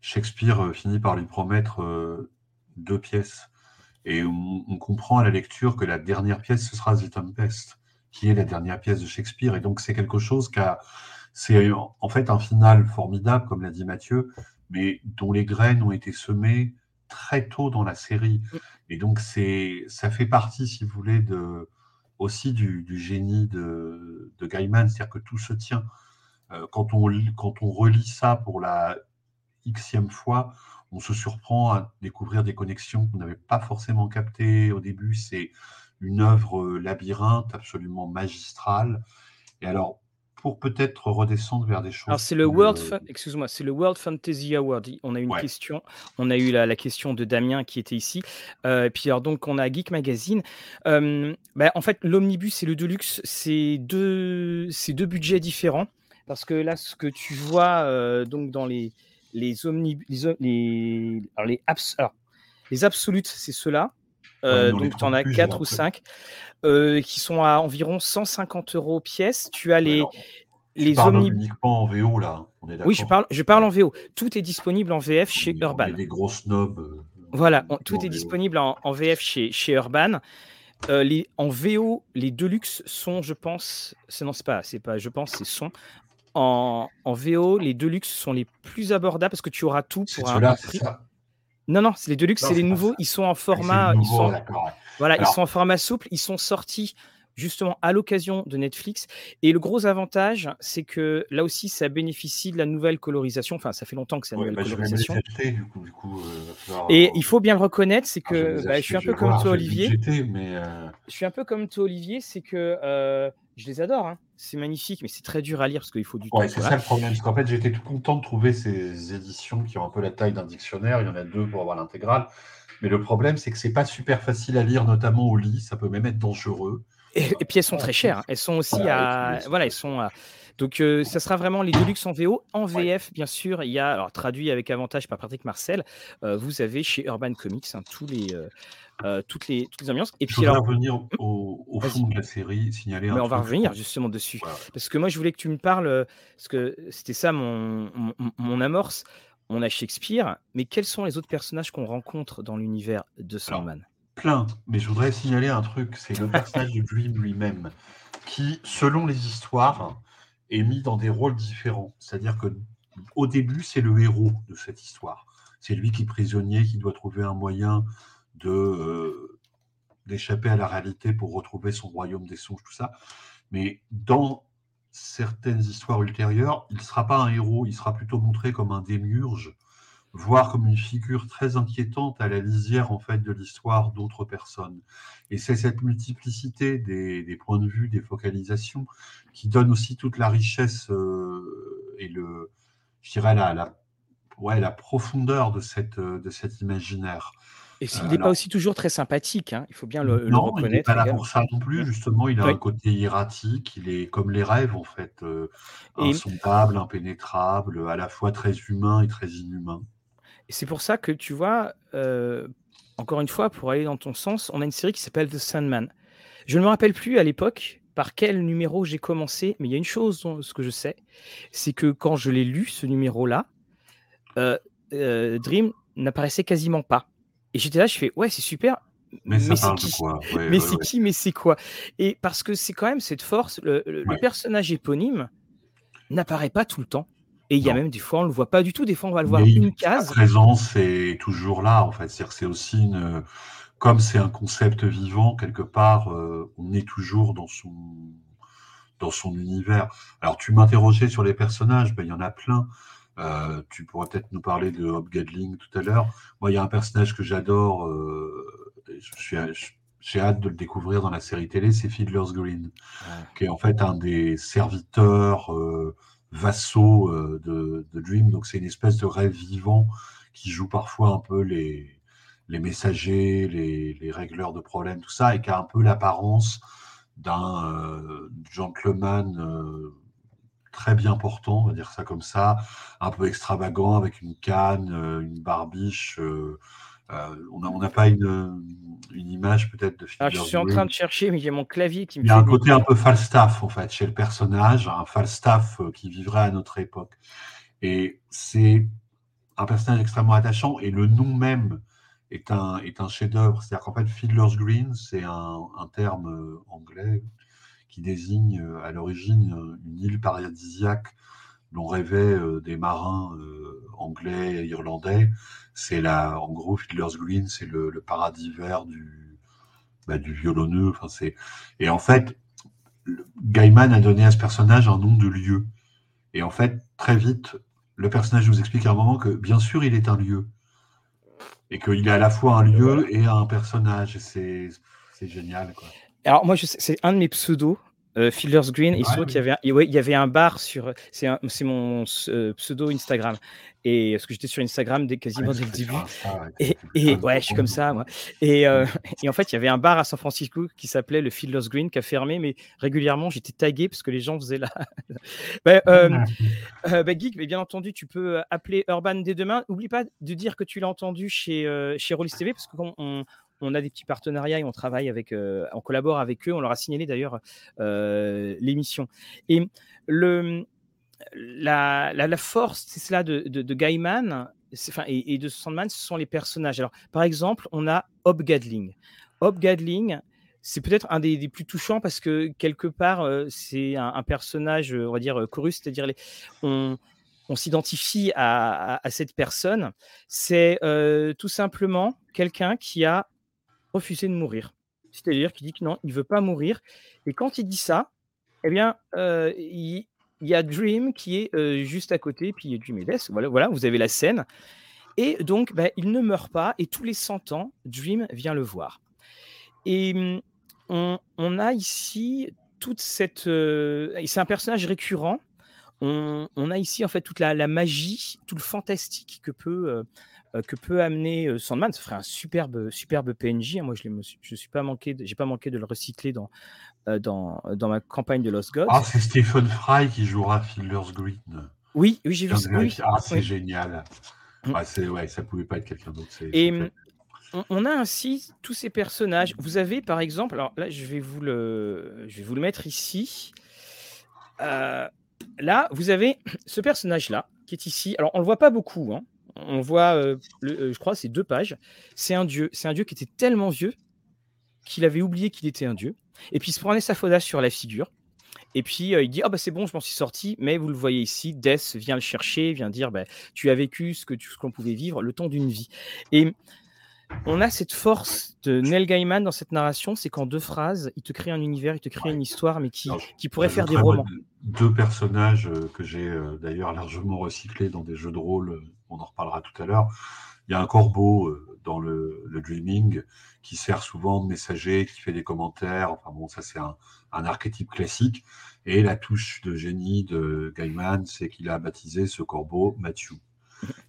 Shakespeare euh, finit par lui promettre deux pièces. Et on, comprend à la lecture que la dernière pièce, ce sera The Tempest, qui est la dernière pièce de Shakespeare. Et donc, c'est quelque chose qui a. C'est en fait un final formidable, comme l'a dit Mathieu, mais dont les graines ont été semées très tôt dans la série. Mm. Et donc, c'est, ça fait partie, si vous voulez, de, aussi du, génie de, de Gaiman, c'est-à-dire que tout se tient. Euh, quand, on, quand on relit ça pour la xème fois, on se surprend à découvrir des connexions qu'on n'avait pas forcément captées au début. C'est une œuvre euh, labyrinthe absolument magistrale. Et alors, pour peut-être redescendre vers des choses. Alors c'est le World, excuse-moi, c'est le World Fantasy Award. On a une question, on a eu la, question de Damien qui était ici. Euh, et puis alors donc on a Geek Magazine. Euh, bah, en fait, l'omnibus et le deluxe, c'est deux, c'est deux budgets différents parce que là, ce que tu vois euh, donc dans les les omnibus, les, alors les abs, alors, les absolutes, c'est ceux-là. Donc tu en as 4 ou 5. Euh, qui sont à environ 150 euros pièce. Tu as les, les omnibus. uniquement en VO là. oui, je parle, je parle en VO. Tout est disponible en VF chez Urban. des gros snobs. Euh, voilà, tout est disponible en, VF chez, chez Urban. Euh, les, en VO, les Deluxe sont, je pense, non, c'est pas, c'est pas, je pense, c'est sont. En, en, VO, les Deluxe sont les plus abordables parce que tu auras tout pour un, prix. Non, non, c'est les Deluxe, c'est les nouveaux. Ils sont en format. ils sont, voilà, ils sont en format souple. Ils sont sortis justement à l'occasion de Netflix. Et le gros avantage, c'est que là aussi, ça bénéficie de la nouvelle colorisation. Enfin, ça fait longtemps que c'est la nouvelle bah, colorisation. et il faut bien le reconnaître, c'est ah, que bah, je, suis un peu comme toi, Olivier. Euh, je suis un peu comme toi, Olivier, c'est que euh, je les adore. Hein. C'est magnifique, mais c'est très dur à lire parce qu'il faut du temps. C'est ça le problème. Parce qu'en fait, j'étais tout content de trouver ces éditions qui ont un peu la taille d'un dictionnaire. Il y en a deux pour avoir l'intégrale. Mais le problème, c'est que c'est pas super facile à lire, notamment au lit. Ça peut même être dangereux. Et, puis elles sont très chères. Elles sont aussi à. Voilà, elles sont Donc, euh, ça sera vraiment les Deluxe en VO. En VF, bien sûr, il y a, alors traduit avec avantage par Patrick Marcel, euh, vous avez chez Urban Comics hein, tous les, euh, toutes, les, toutes les ambiances. Et puis, alors, revenir au, fond de la série, signaler Mais on va revenir justement dessus. Parce que moi, je voulais que tu me parles, parce que c'était ça mon, mon, amorce. On a Shakespeare, mais quels sont les autres personnages qu'on rencontre dans l'univers de Sandman? Plein, mais je voudrais signaler un truc c'est le personnage de Dream lui-même, qui, selon les histoires, est mis dans des rôles différents. C'est-à-dire que au début, c'est le héros de cette histoire. C'est lui qui est prisonnier, qui doit trouver un moyen euh, d'échapper à la réalité pour retrouver son royaume des songes, tout ça. Mais dans certaines histoires ultérieures, il ne sera pas un héros, il sera plutôt montré comme un démiurge, voire comme une figure très inquiétante à la lisière en fait de l'histoire d'autres personnes. Et c'est cette multiplicité des, points de vue, des focalisations, qui donne aussi toute la richesse euh, et le, je dirais la, la, ouais, la profondeur de, cette, de cet imaginaire. Et il n'est pas aussi toujours très sympathique, hein, il faut bien le, non, reconnaître. Il n'est pas là pour ça non plus, justement, il a un côté hiératique, il est comme les rêves, en fait, euh, insondable, impénétrable, à la fois très humain et très inhumain. Et c'est pour ça que, tu vois, euh, encore une fois, pour aller dans ton sens, on a une série qui s'appelle The Sandman. Je ne me rappelle plus à l'époque par quel numéro j'ai commencé, mais il y a une chose, ce que je sais, c'est que quand je l'ai lu, ce numéro-là, euh, euh, Dream n'apparaissait quasiment pas. Et j'étais là, je fais, ouais, c'est super, mais, c'est qui Mais c'est qui Mais c'est quoi? Et parce que c'est quand même cette force, le, personnage éponyme n'apparaît pas tout le temps. Et il y a même des fois, on ne le voit pas du tout. Des fois, on va le voir une case. Sa présence est toujours là, en fait. C'est-à-dire c'est aussi une. Comme c'est un concept vivant, quelque part, euh, on est toujours dans son, dans son univers. Alors, tu m'interrogeais sur les personnages, ben, il y en a plein. Euh, tu pourrais peut-être nous parler de Hobgadling tout à l'heure. Moi, il y a un personnage que j'adore, euh, j'ai hâte de le découvrir dans la série télé, c'est Fiddler's Green, qui est en fait un des serviteurs euh, vassaux euh, de, Dream. Donc c'est une espèce de rêve vivant qui joue parfois un peu les, les messagers, les, les de problèmes, tout ça, et qui a un peu l'apparence d'un euh, gentleman très bien portant, on va dire ça comme ça, un peu extravagant, avec une canne, une barbiche. Euh, on n'a pas une, image peut-être de ah, Je suis en train de chercher, mais j'ai mon clavier qui me Il y a un côté un peu Falstaff, en fait, chez le personnage, un Falstaff euh, qui vivrait à notre époque. Et c'est un personnage extrêmement attachant, et le nom même est un, est un chef-d'œuvre. C'est-à-dire qu'en fait, Fiddler's Green, c'est un, terme euh, anglais qui désigne à l'origine une île paradisiaque dont rêvaient des marins anglais et irlandais c'est la, en gros, Fiddler's Green, c'est le, paradis vert du, bah, du violonneux. Enfin, c'est, et en fait, Gaiman a donné à ce personnage un nom de lieu. Et en fait, très vite, le personnage nous explique à un moment que, bien sûr, il est un lieu. Et qu'il est à la fois un lieu et un personnage. c'est, génial. Quoi. Alors, moi, c'est un de mes pseudos. Euh, Fiddler's Green, il qu'il y avait, un, il y avait un bar sur. C'est mon euh, pseudo Instagram et parce que j'étais sur Instagram dès quasiment dès le début. et, ouais, je suis comme ça, moi. Et, euh, et, en fait, il y avait un bar à San Francisco qui s'appelait le Fiddler's Green, qui a fermé, mais régulièrement, j'étais tagué parce que les gens faisaient là. bah, euh, euh, bah, Geek, mais bien entendu, tu peux appeler Urban dès demain. N'oublie pas de dire que tu l'as entendu chez, chez Rollis TV, parce qu'on on, a des petits partenariats et on travaille avec, on collabore avec eux. On leur a signalé d'ailleurs l'émission. Et le, la, la, force, c'est cela de, de, Gaiman enfin, et, de Sandman, ce sont les personnages. Alors, par exemple, on a Hobgadling. Hobgadling, c'est peut-être un des, plus touchants parce que quelque part, euh, c'est un, personnage, on va dire, chorus, c'est-à-dire on, on s'identifie à, à, cette personne. C'est euh, tout simplement quelqu'un qui a refusé de mourir. C'est-à-dire qui dit que non, il veut pas mourir. Et quand il dit ça, eh bien, euh, il, il y a Dream qui est juste à côté, puis Dream et Death. Voilà, voilà, vous avez la scène. Et donc, bah, il ne meurt pas, et tous les 100 ans, Dream vient le voir. Et mmh, on, a ici toute cette. c'est un personnage récurrent. On, a ici en fait toute la, magie, tout le fantastique que peut, que peut amener Sandman. Ça ferait un superbe, superbe PNJ. Hein. Moi, je ne suis pas manqué, j'ai pas manqué de le recycler dans, euh, dans, dans ma campagne de Lost Gods. Ah, c'est Stephen Fry qui jouera Fiddler's Green. Oui, oui, j'ai vu ça. Ah, c'est génial. Mm. Ah, ouais, ça pouvait pas être quelqu'un d'autre. Et on, a ainsi tous ces personnages. Vous avez par exemple, alors là, je vais vous le, je vais vous le mettre ici. Euh, là, vous avez ce personnage-là qui est ici. Alors, on le voit pas beaucoup. Hein. On voit, euh, le, je crois, c'est deux pages. C'est un dieu. C'est un dieu qui était tellement vieux qu'il avait oublié qu'il était un dieu. Et puis il se prenait sa faudace sur la figure. Et puis euh, il dit Ah bah c'est bon, je m'en suis sorti, mais vous le voyez ici, Death vient le chercher, vient dire bah, Tu as vécu ce que ce qu'on pouvait vivre le temps d'une vie. Et on a cette force de Neil Gaiman dans cette narration, c'est qu'en deux phrases, il te crée un univers, il te crée une histoire, mais qui, qui pourrait faire des romans. Deux personnages euh, que j'ai euh, d'ailleurs largement recyclés dans des jeux de rôle, on en reparlera tout à l'heure. Il y a un corbeau dans le, le Dreaming qui sert souvent de messager, qui fait des commentaires. Enfin bon, ça c'est un, archétype classique. Et la touche de génie de Gaiman, c'est qu'il a baptisé ce corbeau Mathieu.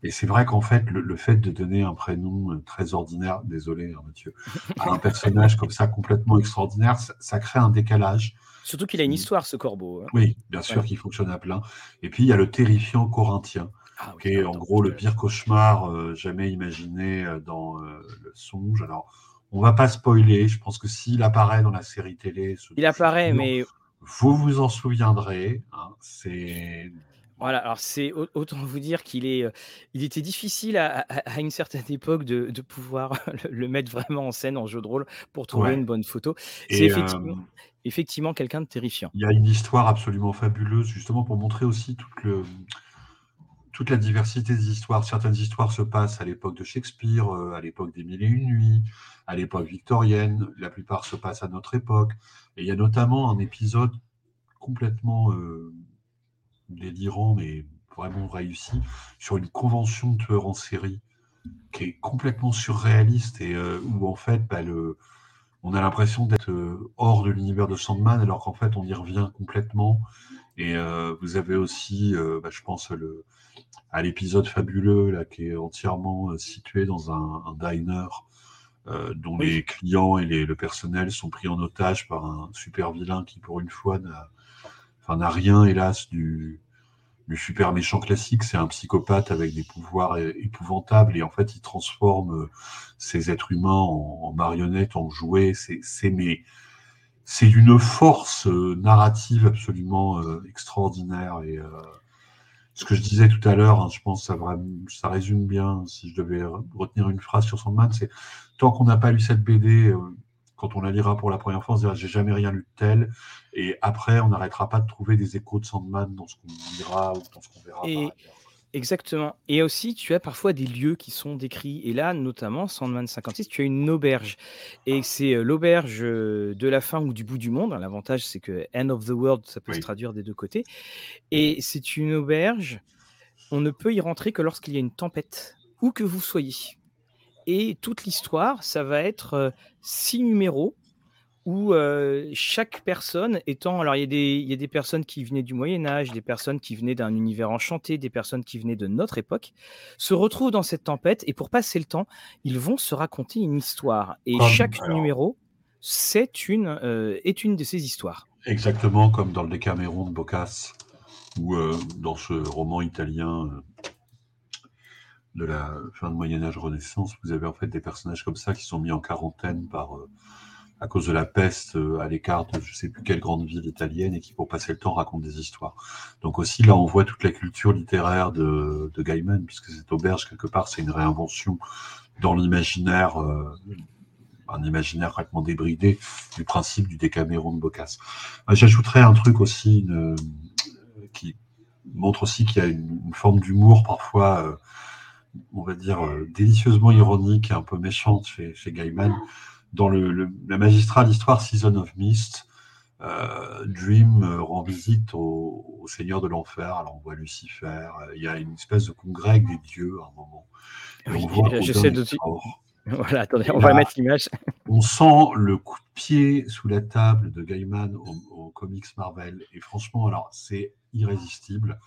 Et c'est vrai qu'en fait, le, fait de donner un prénom euh, très ordinaire, désolé hein, Mathieu, à un personnage comme ça complètement extraordinaire, ça, crée un décalage. Surtout qu'il a une histoire, ce corbeau. Hein. Oui, bien sûr qu'il fonctionne à plein. Et puis, il y a le terrifiant corinthien. Ah qui est en gros le pire cauchemar jamais imaginé dans le songe. Alors, on va pas spoiler. Je pense que s'il apparaît dans la série télé, il apparaît, mais vous vous en souviendrez. Hein, c'est voilà, alors c'est autant vous dire qu'il est, il était difficile à, une certaine époque de, pouvoir le, mettre vraiment en scène en jeu de rôle pour trouver une bonne photo. C'est effectivement, effectivement quelqu'un de terrifiant. Il y a une histoire absolument fabuleuse, justement pour montrer aussi toute, le, toute la diversité des histoires. Certaines histoires se passent à l'époque de Shakespeare, à l'époque des Mille et Une Nuits, à l'époque victorienne. La plupart se passent à notre époque. Et il y a notamment un épisode complètement délirant, mais vraiment réussi, sur une convention de tueurs en série qui est complètement surréaliste et euh, où en fait, bah, le, on a l'impression d'être euh, hors de l'univers de Sandman, alors qu'en fait, on y revient complètement. Et euh, vous avez aussi, bah, je pense, le, à l'épisode fabuleux là, qui est entièrement situé dans un, diner. dont les clients et les, le personnel sont pris en otage par un super vilain qui, pour une fois, n'a enfin, rien, hélas, du, du super méchant classique. C'est un psychopathe avec des pouvoirs épouvantables et en fait, il transforme euh, ces êtres humains en, marionnettes, en jouets. C'est mais c'est d'une force euh, narrative absolument euh, extraordinaire et ce que je disais tout à l'heure, hein, je pense que ça, ça, résume bien, si je devais retenir une phrase sur Sandman, c'est tant qu'on n'a pas lu cette BD, quand on la lira pour la première fois, on se dira j'ai jamais rien lu de tel. Et après, on n'arrêtera pas de trouver des échos de Sandman dans ce qu'on lira ou dans ce qu'on verra. Et... Exactement. Et aussi, tu as parfois des lieux qui sont décrits. Et là, notamment, Sandman 56, tu as une auberge. Et c'est euh, l'auberge euh, de la fin ou du bout du monde. L'avantage, c'est que End of the World, ça peut se traduire des deux côtés. Et c'est une auberge, on ne peut y rentrer que lorsqu'il y a une tempête, où que vous soyez. Et toute l'histoire, ça va être euh, six numéros où euh, chaque personne étant. Alors, il y, a des, il y, a des personnes qui venaient du Moyen-Âge, des personnes qui venaient d'un univers enchanté, des personnes qui venaient de notre époque, se retrouvent dans cette tempête et pour passer le temps, ils vont se raconter une histoire. Et chaque numéro, c'est une, euh, est une de ces histoires. Exactement comme dans le Décaméron de Boccace, ou dans ce roman italien de la fin de Moyen Âge Renaissance, vous avez en fait des personnages comme ça qui sont mis en quarantaine par euh, à cause de la peste euh, à l'écart de je sais plus quelle grande ville italienne et qui pour passer le temps racontent des histoires. Donc aussi là on voit toute la culture littéraire de, de Gaiman puisque cette auberge quelque part c'est une réinvention dans l'imaginaire euh, un imaginaire complètement débridé du principe du Décaméron de Boccace. J'ajouterais un truc aussi qui montre aussi qu'il y a une, forme d'humour parfois on va dire, euh, délicieusement ironique et un peu méchante chez, chez Gaiman. Dans le, la magistrale histoire Season of Mist, euh, Dream euh, rend visite au, Seigneur de l'Enfer. Alors on voit Lucifer, il y a une espèce de congrès des dieux à un moment. on voit de... Voilà, attendez, on va mettre l'image. On sent le coup de pied sous la table de Gaiman au, comics Marvel. Et franchement, alors c'est irrésistible.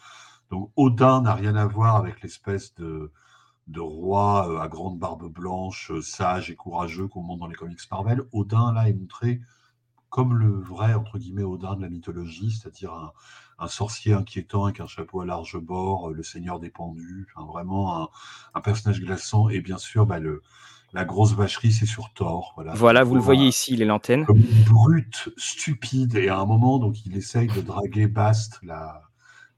Donc Odin n'a rien à voir avec l'espèce de, de roi euh, à grande barbe blanche, euh, sage et courageux qu'on montre dans les comics Marvel. Odin, là, est montré comme le vrai, entre guillemets, Odin de la mythologie, c'est-à-dire un, sorcier inquiétant avec un chapeau à large bord, euh, le seigneur des pendus, enfin, vraiment un, personnage glaçant. Et bien sûr, bah, le, la grosse vacherie, c'est sur Thor. Voilà, voilà vous le voyez ici, il est l'antenne. Comme brute, stupide, et à un moment, donc, il essaye de draguer Bast, la,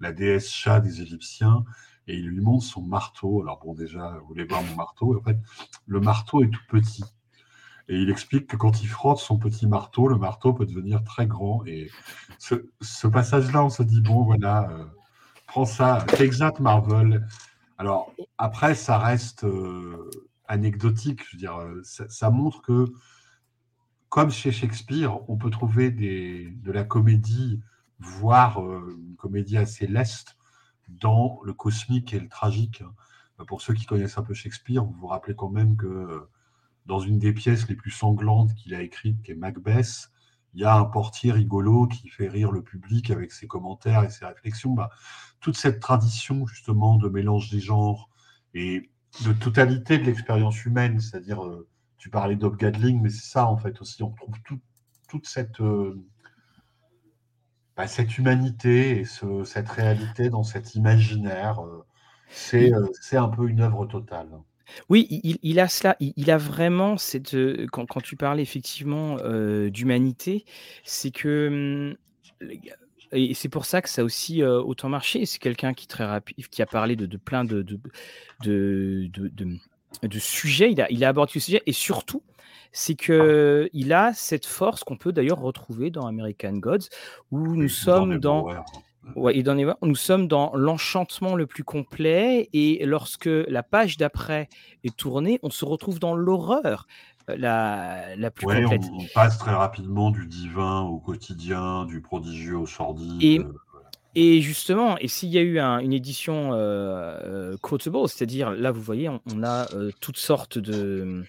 la déesse chat des Égyptiens, et il lui montre son marteau. Alors bon, déjà, vous voulez voir mon marteau. En fait, le marteau est tout petit. Et il explique que quand il frotte son petit marteau, le marteau peut devenir très grand. Et ce, passage-là, on se dit, bon, voilà, euh, prends ça, exact Marvel. Alors, après, ça reste euh, anecdotique. Je veux dire, euh, ça, montre que, comme chez Shakespeare, on peut trouver de la comédie, voire une comédie assez leste, dans le cosmique et le tragique. Euh, pour ceux qui connaissent un peu Shakespeare, vous vous rappelez quand même que euh, dans une des pièces les plus sanglantes qu'il a écrites, qui est Macbeth, il y a un portier rigolo qui fait rire le public avec ses commentaires et ses réflexions. Bah, toute cette tradition justement de mélange des genres et de totalité de l'expérience humaine, c'est-à-dire, euh, tu parlais Gadling, mais c'est ça en fait aussi, on trouve toute cette, bah, cette humanité et cette réalité dans cet imaginaire. Euh, C'est un peu une œuvre totale. Oui, il a cela, il a vraiment cette, quand quand tu parlais effectivement, d'humanité, c'est que, mmh, et c'est pour ça que ça a aussi, autant marché. C'est quelqu'un qui très rapide qui a parlé de de plein de de de de mmh, de sujets. Il a il a abordé ce sujet et surtout, c'est qu'il a cette force qu'on peut d'ailleurs retrouver dans American Gods, où nous sommes dans Ouais, et dans nous sommes dans l'enchantement le plus complet et lorsque la page d'après est tournée, on se retrouve dans l'horreur, euh, la la plus Ouais, complète. on passe très rapidement du divin au quotidien, du prodigieux au sordide, Et et justement, et s'il y a eu un une édition, heu heu, quotable, c'est-à-dire là, vous voyez, on on a, toutes sortes de,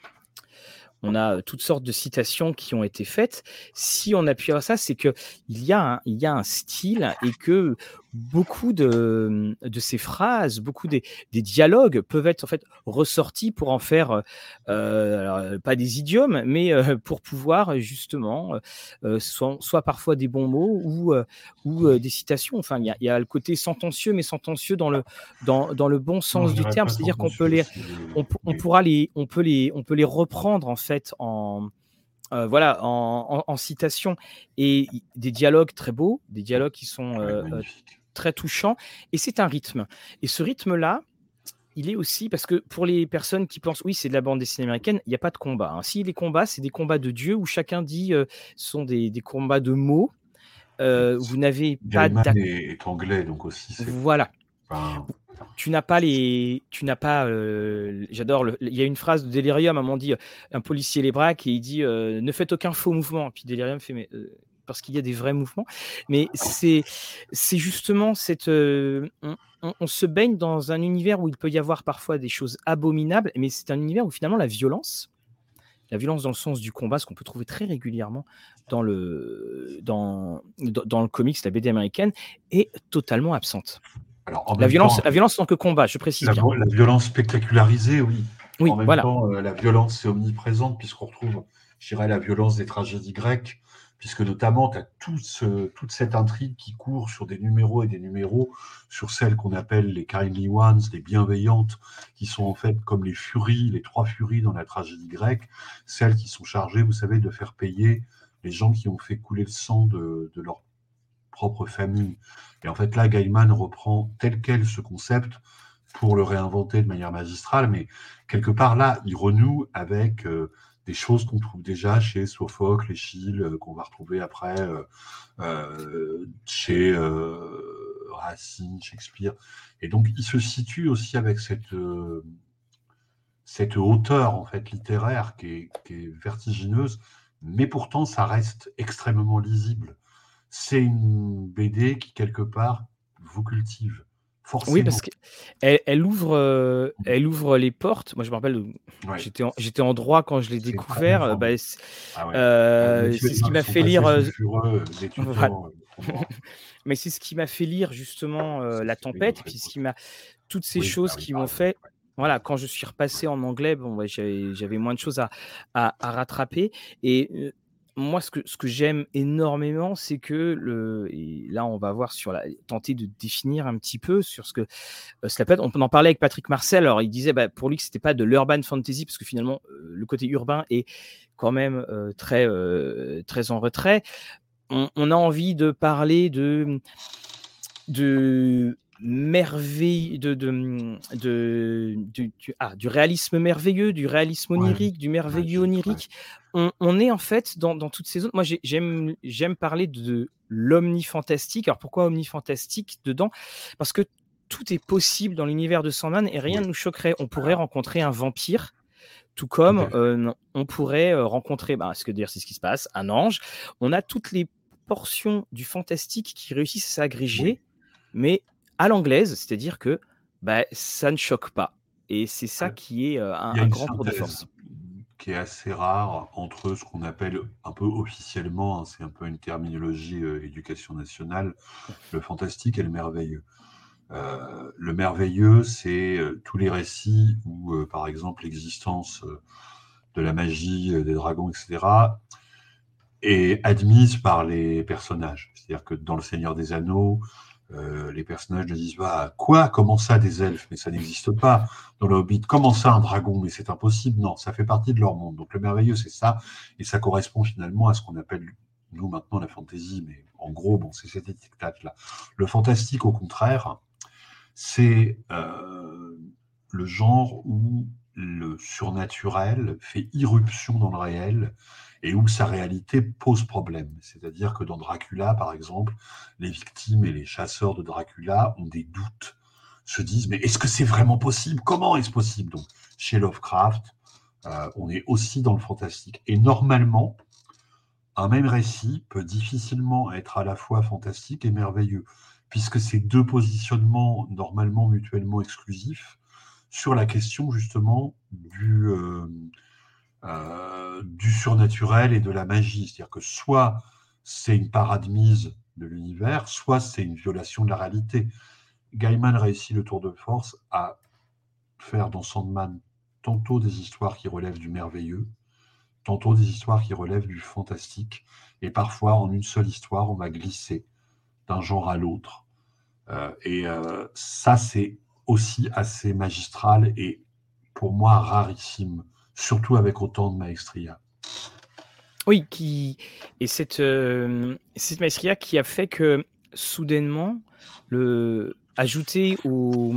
on a toutes sortes de citations qui ont été faites. Si on appuie à ça, c'est qu'il y, a un, il y a un style et que beaucoup de, de ces phrases, beaucoup des, des, dialogues peuvent être en fait ressortis pour en faire, euh, alors, pas des idiomes, mais euh, pour pouvoir justement, euh, soit, soit, parfois des bons mots ou, ou des citations. Enfin, il y, y, a le côté sentencieux, mais sentencieux dans le, dans, dans le bon sens non, du terme, c'est-à-dire qu'on peut les, on, on, pourra les, on peut les, on peut les reprendre en fait en euh, voilà, en, en, en, citation et des dialogues très beaux, des dialogues qui sont euh, très touchants. Et c'est un rythme. Et ce rythme-là, il est aussi parce que pour les personnes qui pensent oui c'est de la bande dessinée américaine, il n'y a pas de combat. Hein. Si les combats, c'est des combats de dieu où chacun dit euh, sont des, des, combats de mots. Euh, vous n'avez pas est, est anglais donc aussi. Voilà. Enfin... Tu n'as pas les, tu n'as pas. Euh, J'adore. Il y a une phrase de Delirium à un moment dit un policier les braque et il dit euh, ne faites aucun faux mouvement. Et puis Delirium fait mais euh, parce qu'il y a des vrais mouvements. Mais c'est justement cette. On, on, on, se baigne dans un univers où il peut y avoir parfois des choses abominables, mais c'est un univers où finalement la violence, la violence dans le sens du combat, ce qu'on peut trouver très régulièrement dans le dans dans le comics, la BD américaine, est totalement absente. Alors, la, violence, temps, la violence en tant que combat, je précise la, bien. La violence spectacularisée, oui. Oui, en même voilà. temps, euh, la violence est omniprésente puisqu'on retrouve, je dirais, la violence des tragédies grecques, puisque notamment, tu as toute cette intrigue qui court sur des numéros et des numéros, sur celles qu'on appelle les kindly ones, les bienveillantes, qui sont en fait comme les furies, les trois furies dans la tragédie grecque, celles qui sont chargées, vous savez, de faire payer les gens qui ont fait couler le sang de, de leur propre famille. Et en fait, là, Gaiman reprend tel quel ce concept pour le réinventer de manière magistrale, mais quelque part là, il renoue avec euh, des choses qu'on trouve déjà chez Sophocle, Échille, euh, qu'on va retrouver après euh, euh chez Racine, Shakespeare. Et donc, il se situe aussi avec cette, cette hauteur en fait littéraire qui est, qui est vertigineuse, mais pourtant, ça reste extrêmement lisible c'est une BD qui, quelque part, vous cultive. Forcément. Oui, parce qu'elle elle ouvre, euh, elle ouvre les portes. Moi, je me rappelle, ouais. j'étais en, en, droit quand je l'ai découvert. Bah, ah ouais. euh, c'est ce qui m'a fait lire. Fureux, voilà. Mais c'est ce qui m'a fait lire justement euh, La Tempête, puis ce qui m'a. Toutes ces oui, choses qui m'ont fait. Voilà, quand je suis repassé en anglais, bon, j'avais moins de choses à, à, à rattraper. Et euh, moi, ce que, j'aime énormément, c'est que le, et là, on va voir sur la, tenter de définir un petit peu sur ce que euh, cela peut être. On en parlait avec Patrick Marcel. Alors, il disait, bah, pour lui, que c'était pas de l'urban fantasy, parce que finalement, euh, le côté urbain est quand même euh, très, très en retrait. On, on, a envie de parler de, de merveille de, de, du, ah, du, réalisme merveilleux, du réalisme onirique, ouais. du merveilleux onirique. On, on, est en fait dans, dans toutes ces zones. Moi, j'aime parler de l'omnifantastique. Alors pourquoi omnifantastique dedans? Parce que tout est possible dans l'univers de Sandman et rien ne nous choquerait. On pourrait rencontrer un vampire. Tout comme euh, on pourrait euh, rencontrer, bah, ce que dire, c'est ce qui se passe, un ange. On a toutes les portions du fantastique qui réussissent à s'agréger, mais à l'anglaise, c'est-à-dire que bah, ça ne choque pas. Et c'est ça qui est euh, un, un grand tour de force. Qui est assez rare entre ce qu'on appelle un peu officiellement, hein, c'est un peu une terminologie euh, éducation nationale, le fantastique et le merveilleux. Euh, le merveilleux, c'est tous les récits où, par exemple, l'existence de la magie, des dragons, etc., est admise par les personnages. C'est-à-dire que dans Le Seigneur des Anneaux, Euh, les personnages ne disent pas quoi? Comment ça des elfes? Mais ça n'existe pas dans le Hobbit. Comment ça un dragon? Mais c'est impossible. Non, ça fait partie de leur monde. Donc le merveilleux, c'est ça, et ça correspond finalement à ce qu'on appelle nous maintenant la fantaisie. Mais en gros, bon, c'est cette étiquette-là. Le fantastique, au contraire, c'est euh, le genre où le surnaturel fait irruption dans le réel et où sa réalité pose problème. C'est-à-dire que dans Dracula, par exemple, les victimes et les chasseurs de Dracula ont des doutes, se disent mais est-ce que c'est vraiment possible? Comment est-ce possible? Donc chez Lovecraft, euh, on est aussi dans le fantastique. Et normalement, un même récit peut difficilement être à la fois fantastique et merveilleux, puisque ces deux positionnements normalement mutuellement exclusifs sur la question justement du, euh, euh, du surnaturel et de la magie. C'est-à-dire que soit c'est une paradmise de l'univers, soit c'est une violation de la réalité. Gaiman réussit le tour de force à faire dans Sandman tantôt des histoires qui relèvent du merveilleux, tantôt des histoires qui relèvent du fantastique, et parfois en une seule histoire, on va glisser d'un genre à l'autre. Euh, et ça, c'est aussi assez magistral et pour moi rarissime surtout avec autant de maestria. Oui, qui et cette, euh, cette maestria qui a fait que soudainement le ajouté au,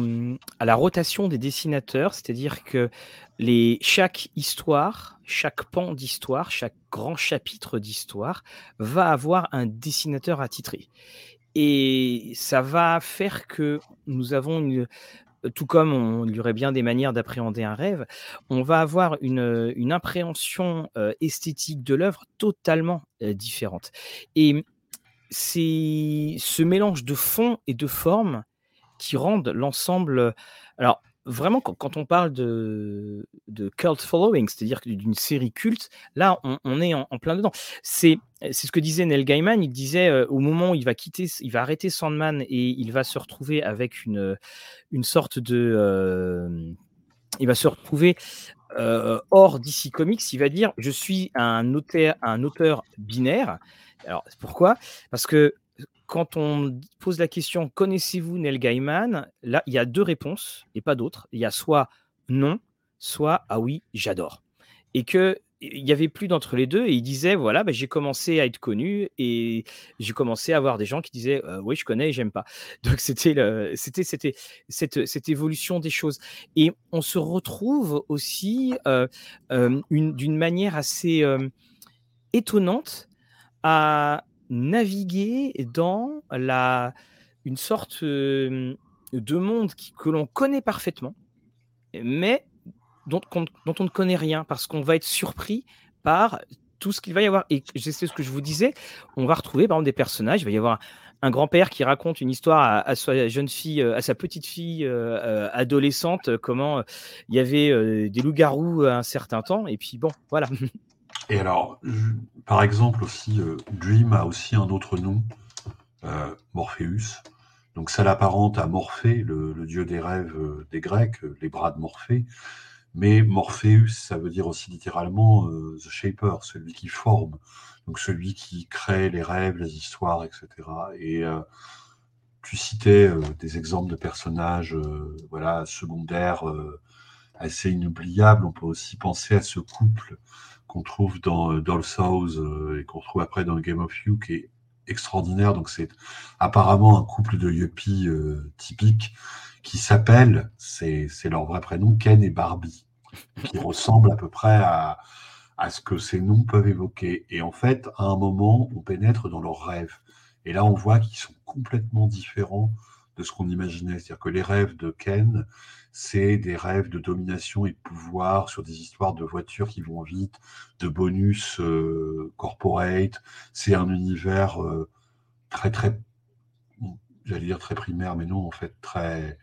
à la rotation des dessinateurs, c'est-à-dire que les, chaque histoire, chaque pan d'histoire, chaque grand chapitre d'histoire va avoir un dessinateur attitré. Et ça va faire que nous avons une, tout comme il y aurait bien des manières d'appréhender un rêve, on va avoir une, une appréhension esthétique de l'œuvre totalement différente. Et c'est ce mélange de fond et de forme qui rendent l'ensemble. Alors, vraiment, quand, on parle de, cult following, c'est-à-dire d'une série culte, là, on, est en, plein dedans. C'est ce que disait Neil Gaiman. Il disait euh, au moment où il va quitter, il va arrêter Sandman et il va se retrouver avec une, une sorte de. Euh, il va se retrouver euh, hors DC Comics. Il va dire Je suis un auteur, un auteur binaire. Alors, pourquoi? Parce que quand on pose la question connaissez-vous Neil Gaiman? Là, il y a deux réponses et pas d'autres. Il y a soit non, soit ah oui, j'adore. Et que il y avait plus d'entre les deux et il disait voilà bah, j'ai commencé à être connu et j'ai commencé à avoir des gens qui disaient «Euh, oui je connais j'aime pas donc c'était c'était c'était cette, cette, évolution des choses et on se retrouve aussi euh, euh, d'une manière assez étonnante à naviguer dans la, une sorte de monde que l'on connaît parfaitement, mais dont, on ne connaît rien, parce qu'on va être surpris par tout ce qu'il va y avoir. Et c'est ce que je vous disais, on va retrouver des personnages, il va y avoir un grand-père qui raconte une histoire à, sa jeune fille, à sa petite fille adolescente, comment il y avait des loups-garous un certain temps, et puis bon, voilà. Et alors, par exemple aussi, euh, a aussi un autre nom, euh, Morpheus. Donc ça l'apparente à Morphée, le, dieu des rêves euh, des Grecs, les bras de Morphée. Mais Morpheus, ça veut dire aussi littéralement The Shaper, celui qui forme, donc celui qui crée les rêves, les histoires, etc. Et tu citais des exemples de personnages voilà, secondaires assez inoubliables. On peut aussi penser à ce couple qu'on trouve dans euh, Doll's House euh, et qu'on trouve après dans Game of You, qui est extraordinaire. Donc c'est apparemment un couple de yuppies euh, typique qui s'appelle, c'est leur vrai prénom, Ken et Barbie, qui ressemblent à peu près à, à ce que ces noms peuvent évoquer. Et en fait, à un moment, on pénètre dans leurs rêves. Et là, on voit qu'ils sont complètement différents de ce qu'on imaginait. C'est-à-dire que les rêves de Ken, c'est des rêves de domination et de pouvoir sur des histoires de voitures qui vont vite, de bonus euh, corporate. C'est un univers euh, très, très, j'allais dire très primaire, mais non, en fait, très,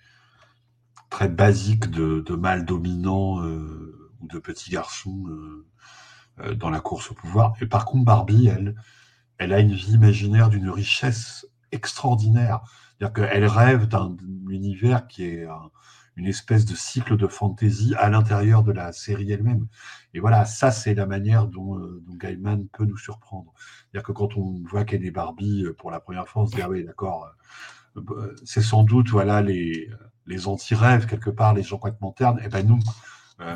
très basique de, de mâle dominant euh, ou de petits garçons dans la course au pouvoir. Et par contre, Barbie, elle, elle a une vie imaginaire d'une richesse extraordinaire. C'est-à-dire qu'elle rêve d'un univers qui est une espèce de cycle de fantaisie à l'intérieur de la série elle-même. Et voilà, ça, c'est la manière dont, euh, Gaiman peut nous surprendre. C'est-à-dire que quand on voit qu'elle est Barbie euh, pour la première fois, on se dit, ah oui, d'accord, c'est sans doute voilà les, les anti-rêves, quelque part, les gens complètement ternes. Et ben nous,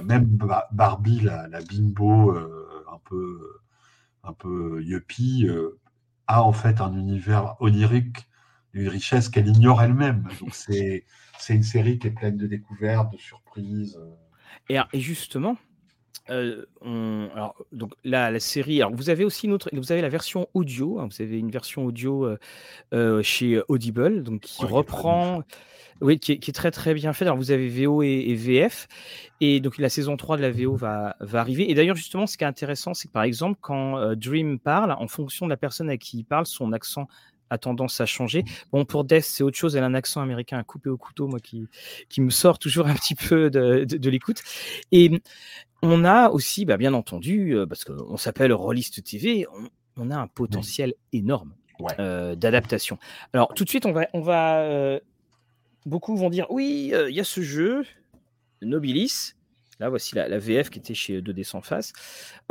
même Barbie, la, bimbo un peu, un peu yuppie, a en fait un univers onirique d'une richesse qu'elle ignore elle-même. Donc c'est une série qui est pleine de découvertes, de surprises. Et, et justement, euh, alors, donc la, série, alors vous avez aussi une autre, vous avez la version audio, hein, vous avez une version audio euh, euh, chez Audible, donc qui reprend, oui, qui est, très très bien fait. Alors vous avez VO et, VF, et donc la saison 3 de la VO va, va arriver. Et d'ailleurs justement, ce qui est intéressant, c'est que par exemple quand Dream parle, en fonction de la personne à qui il parle, son accent a tendance à changer. Bon, pour Death, c'est autre chose. Elle a un accent américain à couper au couteau, moi, qui, qui me sort toujours un petit peu de, de, l'écoute. Et on a aussi, bah, bien entendu, euh, parce qu'on s'appelle Rollist TV, on, a un potentiel énorme euh, d'adaptation. Alors, tout de suite, on va. On va euh, beaucoup vont dire oui, il y a ce jeu, Nobilis. Là, voici la, VF qui était chez 2D sans face.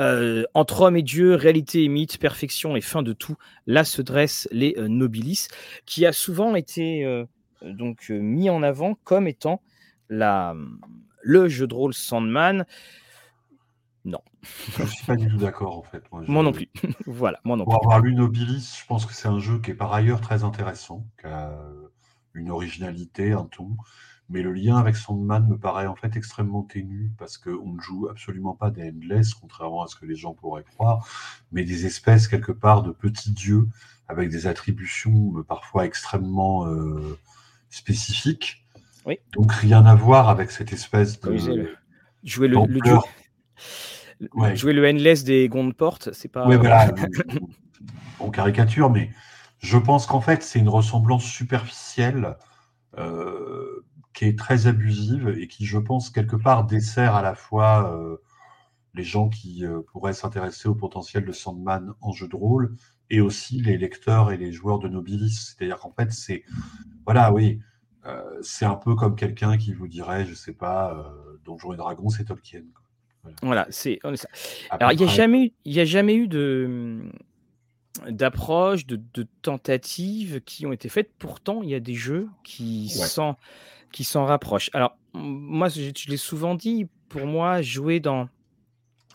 Euh, entre homme et Dieu, réalité et mythe, perfection et fin de tout, là se dressent les euh, Nobilis, qui a souvent été euh, donc mis en avant comme étant la, le jeu de rôle Sandman. Non. Je ne suis pas du tout d'accord en fait. Moi, non plus. voilà, moi non Pour avoir lu Nobilis, je pense que c'est un jeu qui est par ailleurs très intéressant, qui a une originalité, un ton. Mais le lien avec Sandman me paraît en fait extrêmement ténu parce qu'on ne joue absolument pas des Endless, contrairement à ce que les gens pourraient croire, mais des espèces quelque part de petits dieux avec des attributions euh, parfois extrêmement euh, spécifiques. Oui. Donc rien à voir avec cette espèce de. Jouer le, le, Jouer le Endless des Porte, c'est pas. Oui, voilà. on caricature, mais je pense qu'en fait, c'est une ressemblance superficielle. Euh, qui est très abusive et qui, je pense, quelque part dessert à la fois euh, les gens qui euh, pourraient s'intéresser au potentiel de Sandman en jeu de rôle et aussi les lecteurs et les joueurs de Nobilis. C'est-à-dire qu'en fait, c'est. Voilà, oui. Euh, c'est un peu comme quelqu'un qui vous dirait, je sais pas, Donjons et Dragons, c'est Tolkien. Voilà, c'est. Alors, il n'y a, jamais, a jamais eu de d'approche, de, de, tentatives qui ont été faites. Pourtant, il y a des jeux qui sont qui s'en rapprochent. Alors, moi, je, l'ai souvent dit, pour moi, jouer dans,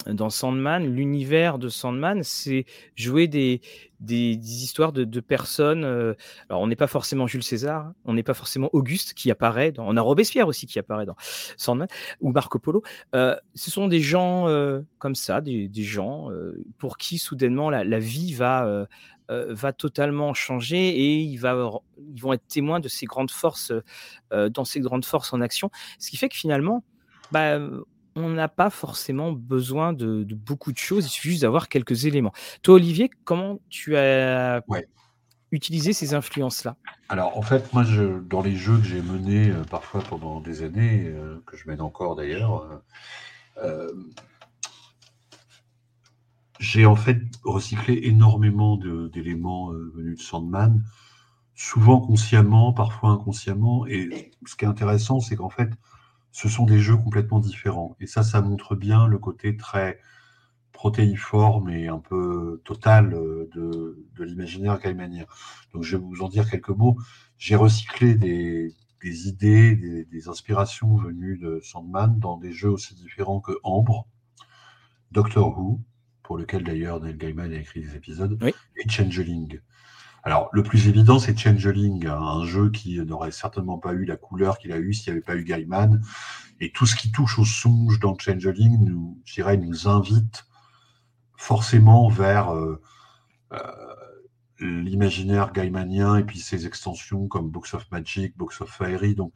dans Sandman, l'univers de Sandman, c'est jouer des, des, histoires de, personnes. Euh, alors, on n'est pas forcément Jules César, on n'est pas forcément Auguste qui apparaît. Dans, on a Robespierre aussi qui apparaît dans Sandman ou Marco Polo. Euh, ce sont des gens euh, comme ça, des, gens pour qui soudainement la, la vie va, va totalement changer et il va, ils vont être témoins de ces grandes forces, dans ces grandes forces en action. Ce qui fait que finalement, bah, on n'a pas forcément besoin de, beaucoup de choses, il suffit juste d'avoir quelques éléments. Toi, Olivier, comment tu as utilisé ces influences-là? Alors, en fait, moi, je, dans les jeux que j'ai menés euh, parfois pendant des années, que je mène encore d'ailleurs, j'ai en fait recyclé énormément d'éléments euh, venus de Sandman, souvent consciemment, parfois inconsciemment. Et ce qui est intéressant, c'est qu'en fait, ce sont des jeux complètement différents. Et ça, ça montre bien le côté très protéiforme et un peu total euh, de, de l'imaginaire gaimanien. Donc, je vais vous en dire quelques mots. J'ai recyclé des, des idées, des, des, inspirations venues de Sandman dans des jeux aussi différents que Ambre, Doctor Who, pour lequel d'ailleurs Neil Gaiman a écrit des épisodes, et Changeling. Alors, le plus évident, c'est Changeling, un jeu qui n'aurait certainement pas eu la couleur qu'il a eu s'il n'y avait pas eu Gaiman. Et tout ce qui touche au songe dans Changeling, nous, je dirais, nous invite forcément vers euh, euh, l'imaginaire gaimanien et puis ses extensions comme Box of Magic, Box of Fairy. Donc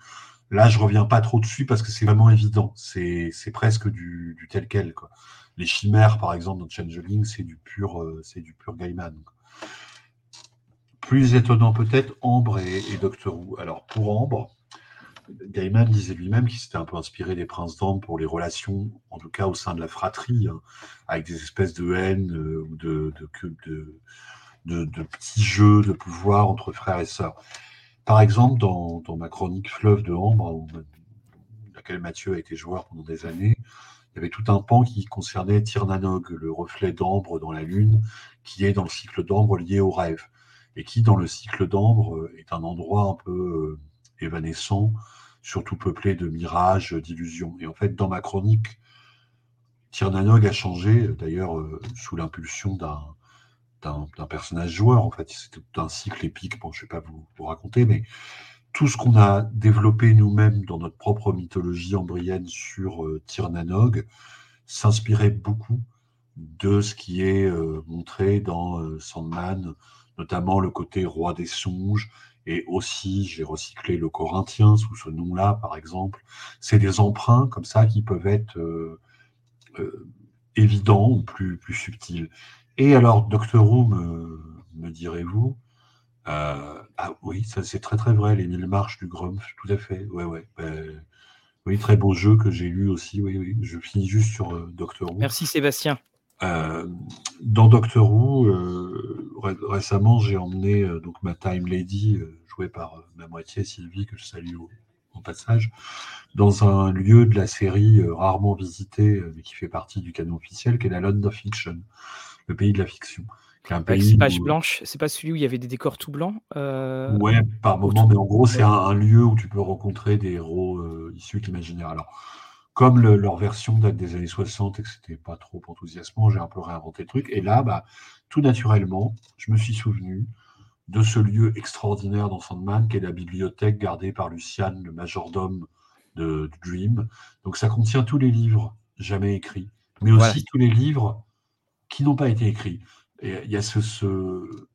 là, je reviens pas trop dessus parce que c'est vraiment évident. C'est presque du, du tel quel. Quoi les chimères, par exemple, dans Changeling, c'est du pur, euh, c'est du pur Gaiman. Plus étonnant peut-être, Ambre et, Doctor Who. Alors pour Ambre, Gaiman disait lui-même qu'il s'était un peu inspiré des princes d'Ambre pour les relations, en tout cas au sein de la fratrie, hein, avec des espèces de haine euh, ou de, petits jeux de pouvoir entre frères et sœurs. Par exemple, dans, dans ma chronique Fleuve de Ambre, où, laquelle Mathieu a été joueur pendant des années, il y avait tout un pan qui concernait Tirnanog, le reflet d'ambre dans la Lune, qui est dans le cycle d'ambre lié au rêve. Et qui, dans le cycle d'ambre, est un endroit un peu évanescent, surtout peuplé de mirages, d'illusions. Et en fait, dans ma chronique, Tirnanog a changé, d'ailleurs, sous l'impulsion d'un personnage joueur, en fait. C'était un cycle épique, je ne vais pas vous, raconter, mais tout ce qu'on a développé nous-mêmes dans notre propre mythologie embryenne sur euh, Tirnanog s'inspirait beaucoup de ce qui est euh, montré dans euh, Sandman, notamment le côté roi des songes, et aussi j'ai recyclé le Corinthien sous ce nom-là, par exemple. C'est des emprunts comme ça qui peuvent être évidents ou plus, plus subtils. Et alors, Doctor Who, me direz-vous, euh, ah oui, ça c'est très très vrai, les mille marches du Grumpf, tout à fait. Ouais, ouais. Ben, oui, très beau jeu que j'ai lu aussi. Oui, oui. Je finis juste sur euh, Doctor Who. Merci Sébastien. Euh, dans Doctor Who, récemment, j'ai emmené donc ma Time Lady, jouée par ma moitié Sylvie, que je salue au, au, passage, dans un lieu de la série rarement visité, mais qui fait partie du canon officiel, qui est la London Fiction, le pays de la fiction. C'est page blanche, c'est pas celui où il y avait des décors tout blancs euh, Ouais, par moment, mais en gros, c'est un, lieu où tu peux rencontrer des héros euh, issus de l'imaginaire. Alors, comme leur version date des années 60 et que c'était pas trop enthousiasmant, j'ai un peu réinventé le truc. Et là, bah, tout naturellement, je me suis souvenu de ce lieu extraordinaire dans Sandman, qui est la bibliothèque gardée par Luciane, le majordome de, Dream. Donc, ça contient tous les livres jamais écrits, mais aussi tous les livres qui n'ont pas été écrits il y a ce,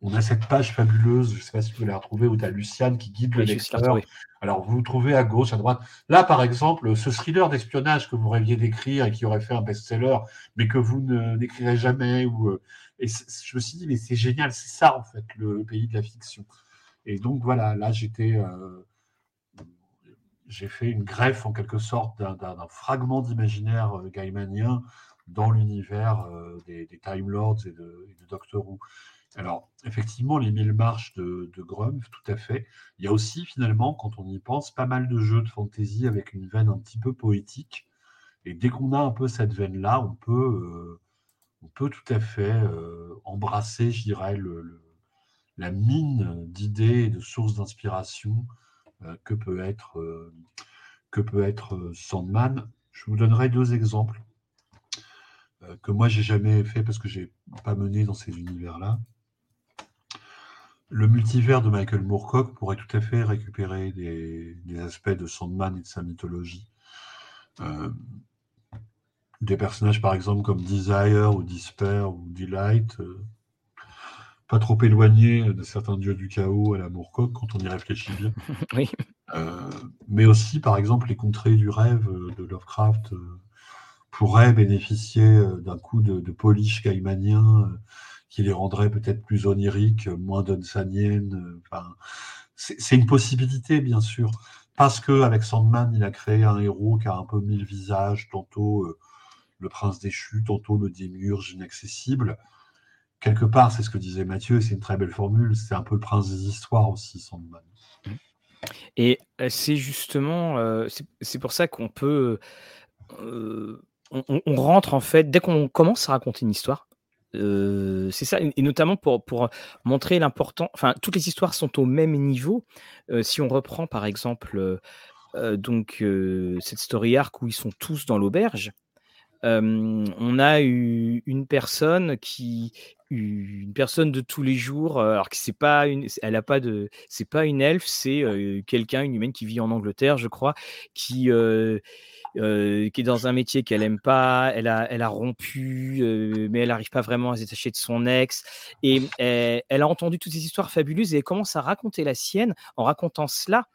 on a cette page fabuleuse, je ne sais pas si vous la retrouvez, où tu as Luciane qui guide le lecteur. Alors, vous, vous trouvez à gauche, à droite. Là, par exemple, ce thriller d'espionnage que vous rêviez d'écrire et qui aurait fait un best-seller, mais que vous n'écrirez jamais. Ou, euh, et je me suis dit, mais c'est génial, c'est ça, en fait, le, pays de la fiction. Et donc, voilà, là, j'étais. Euh, j'ai fait une greffe, en quelque sorte, d'un fragment d'imaginaire euh, gaimanien dans l'univers euh, des, Time Lords et de, Doctor Who. Alors, effectivement, les mille marches de, de tout à fait. Il y a aussi, finalement, quand on y pense, pas mal de jeux de fantasy avec une veine un petit peu poétique. Et dès qu'on a un peu cette veine-là, on peut, euh, on peut tout à fait euh, embrasser, je dirais, la mine d'idées et de sources d'inspiration que peut être, que peut être Sandman. Je vous donnerai deux exemples. Euh, que moi j'ai jamais fait parce que j'ai pas mené dans ces univers-là. Le multivers de Michael Moorcock pourrait tout à fait récupérer des, aspects de Sandman et de sa mythologie. Euh, des personnages par exemple comme Desire ou Despair ou Delight, euh, pas trop éloignés de certains dieux du chaos à la Moorcock quand on y réfléchit bien. oui. mais aussi par exemple les contrées du rêve de Lovecraft pourraient bénéficier euh, d'un coup de, polish caimanien euh, qui les rendrait peut-être plus oniriques, moins. Euh, enfin, c'est une possibilité, bien sûr. Parce qu'avec Sandman, il a créé un héros qui a un peu mille visages, tantôt le prince déchu, tantôt le démiurge inaccessible. Quelque part, c'est ce que disait Mathieu, c'est une très belle formule, c'est un peu le prince des histoires aussi, Sandman. Et c'est justement, c'est pour ça qu'on peut on, rentre en fait, dès qu'on commence à raconter une histoire, euh, c'est ça, et notamment pour, montrer l'important. Enfin, toutes les histoires sont au même niveau. Euh, si on reprend par exemple euh, donc cette story arc où ils sont tous dans l'auberge, on a eu une personne qui, une personne de tous les jours, alors que c'est pas une, elle a pas de, c'est pas une elfe, c'est quelqu'un, une humaine qui vit en Angleterre, je crois, qui euh, qui est dans un métier qu'elle aime pas, elle a, elle a rompu, euh, mais elle n'arrive pas vraiment à se détacher de son ex. Et elle, a entendu toutes ces histoires fabuleuses et elle commence à raconter la sienne en racontant cela.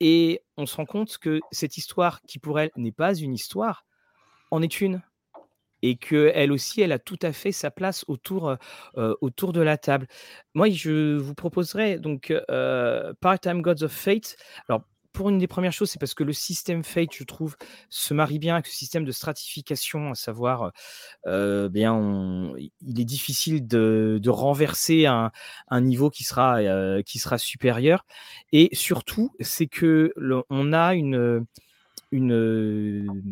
Et on se rend compte que cette histoire, qui pour elle n'est pas une histoire, en est une. Et qu'elle aussi, elle a tout à fait sa place autour, euh, autour de la table. Moi, je vous proposerais donc Part-Time Gods of Fate. Alors, pour une des premières choses, c'est parce que le système Fate, je trouve, se marie bien avec ce système de stratification, à savoir, euh, bien, il est difficile de, renverser un, niveau qui sera, euh, qui sera supérieur. Et surtout, c'est que on a une une,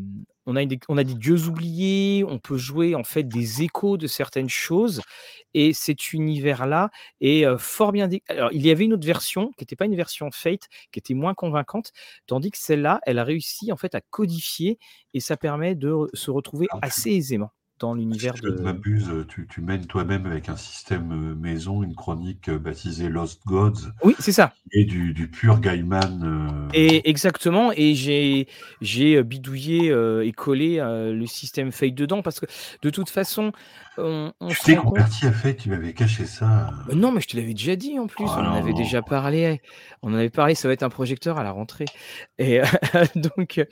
on a, on a des dieux oubliés, on peut jouer en fait des échos de certaines choses, et cet univers-là est fort bien. Alors, il y avait une autre version qui n'était pas une version Fate, qui était moins convaincante, tandis que celle-là, elle a réussi en fait à codifier, et ça permet de se retrouver assez aisément dans l'univers de. Je m'abuse, tu, tu, mènes toi-même avec un système euh, maison une chronique euh, baptisée Lost Gods. Oui, c'est ça. Et du, du pur Gaiman. Euh, et exactement. Et j'ai j'ai bidouillé et collé le système Fate dedans parce que de toute façon, on, on tu t'es converti à Fate, tu m'avais caché ça. non, mais je te l'avais déjà dit en plus. Oh on en avait déjà parlé. On en avait parlé. Ça va être un projecteur à la rentrée. Et donc,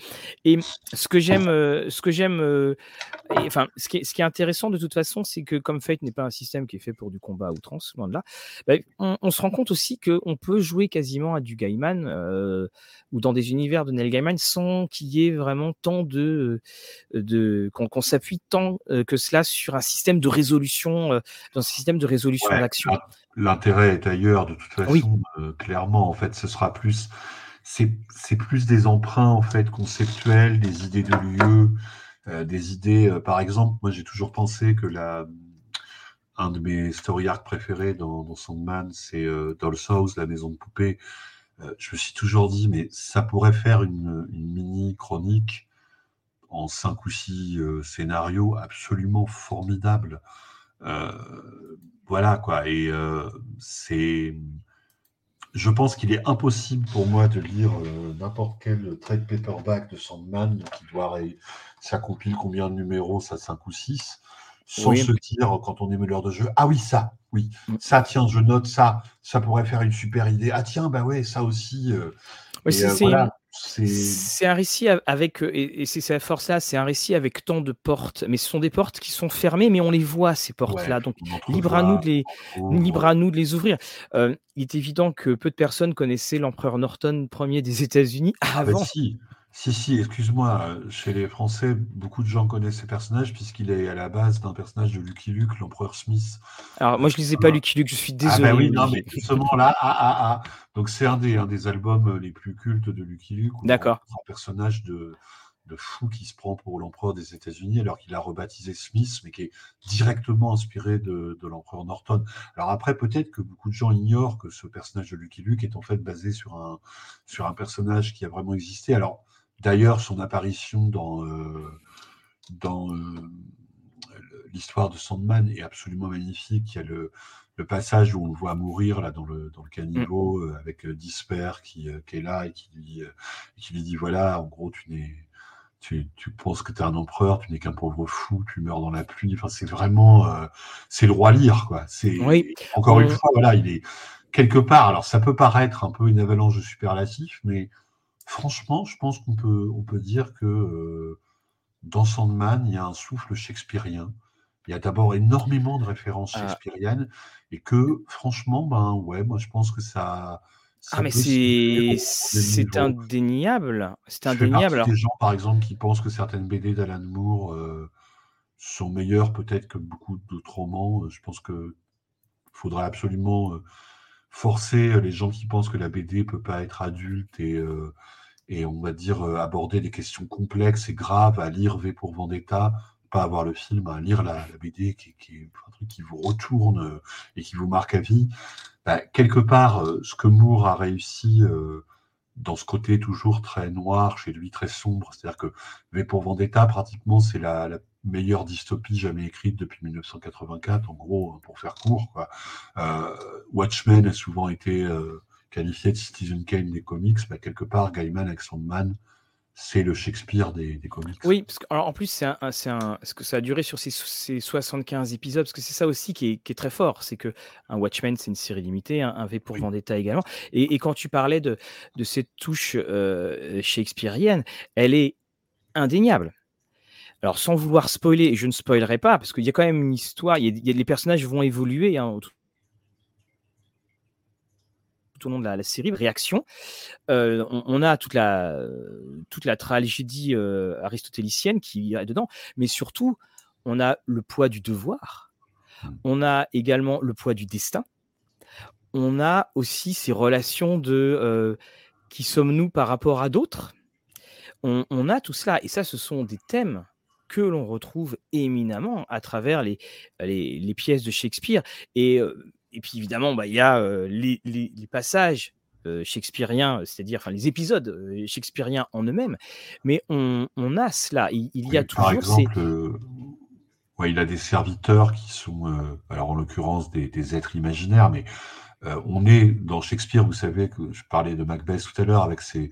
et ce que j'aime, ce que j'aime, enfin, ce qui ce qui est intéressant de toute façon, c'est que comme Fate n'est pas un système qui est fait pour du combat à outrance, loin de là, bah, on, se rend compte aussi qu'on peut jouer quasiment à du Gaiman euh, ou dans des univers de Neil Gaiman sans qu'il y ait vraiment tant de, de qu'on s'appuie tant euh, que cela sur un système de résolution, euh, dans un système de résolution d'action. L'intérêt est ailleurs de toute façon, clairement. En fait, ce sera plus c'est plus des emprunts en fait conceptuels, des idées de lieu, euh, des idées. Euh, par exemple, moi j'ai toujours pensé que la, un de mes story arcs préférés dans, dans Sandman, c'est euh, Doll's House, la maison de poupée. je me suis toujours dit, mais ça pourrait faire une, mini chronique en cinq ou six scénarios absolument formidables. voilà quoi. Et c'est je pense qu'il est impossible pour moi de lire n'importe quel trade paperback de Sandman qui doit ça compile combien de numéros, ça 5 ou 6, sans se dire quand on est meneur de jeu, ah oui, ça, oui, mm. ça, tiens, je note ça, ça pourrait faire une super idée. Ah tiens, bah ouais, ça aussi. Euh, euh, c'est un récit avec, euh, et, c'est sa force là, c'est un récit avec tant de portes, mais ce sont des portes qui sont fermées, mais on les voit ces portes-là, donc libre à nous de les, libre à nous de les ouvrir. il est évident que peu de personnes connaissaient l'empereur Norton premier des États-Unis ah, bah avant. Si, si, excuse-moi, chez les Français, beaucoup de gens connaissent ce personnage puisqu'il est à la base d'un personnage de Lucky Luke, l'empereur Smith. Alors, moi, je ne lisais pas Lucky Luke, je suis désolé. Ah, bah oui, non, mais justement là, ah, ah, ah. Donc, c'est un des, un des albums les plus cultes de Lucky Luke. D'accord. Un personnage de, de fou qui se prend pour l'empereur des États-Unis, alors qu'il a rebaptisé Smith, mais qui est directement inspiré de, de l'empereur Norton. Alors après, peut-être que beaucoup de gens ignorent que ce personnage de Lucky Luke est en fait basé sur un, sur un personnage qui a vraiment existé. Alors, D'ailleurs, son apparition dans, euh, dans euh, l'histoire de Sandman est absolument magnifique. Il y a le, passage où on le voit mourir là dans le, dans le caniveau mm. euh, avec Disper qui, est là et qui lui, qui lui dit voilà, en gros, tu n'es. Tu, penses que tu es un empereur, tu n'es qu'un pauvre fou, tu meurs dans la pluie. Enfin, c'est vraiment, c'est le roi lire, quoi. C'est encore une fois, voilà, il est quelque part. Alors, ça peut paraître un peu une avalanche de superlatifs, mais franchement, je pense qu'on peut, on peut dire que euh, dans Sandman, il y a un souffle shakespearien. Il y a d'abord énormément de références ah. shakespeariennes et que, franchement, ben ouais, moi je pense que ça. ah, mais c'est indéniable. C'est indéniable. Il y a des gens, par exemple, qui pensent que certaines BD d'Alan Moore euh, sont meilleures peut-être que beaucoup d'autres romans. Je pense qu'il faudrait absolument euh, forcer les gens qui pensent que la BD peut pas être adulte et et on va dire euh, aborder des questions complexes et graves à lire V pour Vendetta, pas avoir le film, à lire la, BD qui, truc qui vous retourne euh, et qui vous marque à vie. Bah, quelque part, euh, ce que Moore a réussi dans ce côté toujours très noir, chez lui très sombre, c'est-à-dire que V pour Vendetta, pratiquement, c'est la, meilleure dystopie jamais écrite depuis 1984, en gros, hein, pour faire court. Watchmen a souvent été qualifié de Citizen Kane des comics, bah, quelque part, Gaiman avec Sandman, c'est le Shakespeare des, comics. Oui, parce que, en plus, c'est un, un, ce que ça a duré sur ces, 75 épisodes, parce que c'est ça aussi qui est, très fort, c'est que un Watchmen, c'est une série limitée, un, V pour Vendetta également. Et, quand tu parlais de, de cette touche euh, shakespearienne, elle est indéniable. Alors, sans vouloir spoiler, je ne spoilerai pas, parce qu'il y a quand même une histoire, il y a, les personnages vont évoluer hein, tout au long de la, série, réaction. Euh, on, a toute la, toute la tragédie euh, aristotélicienne qui est dedans, mais surtout, on a le poids du devoir, mmh. on a également le poids du destin, on a aussi ces relations de euh, qui sommes-nous par rapport à d'autres. on, a tout cela. Et ça, ce sont des thèmes que l'on retrouve éminemment à travers les, les, pièces de Shakespeare. Et, et puis évidemment, bah, il y a les, passages shakespeariens, c'est-à-dire enfin, les épisodes shakespeariens en eux-mêmes, mais on, a cela. Il, y a toujours. Par exemple, il a des serviteurs qui sont, alors en l'occurrence des, des, êtres imaginaires, mais euh, on est dans Shakespeare, vous savez que je parlais de Macbeth tout à l'heure, avec ses,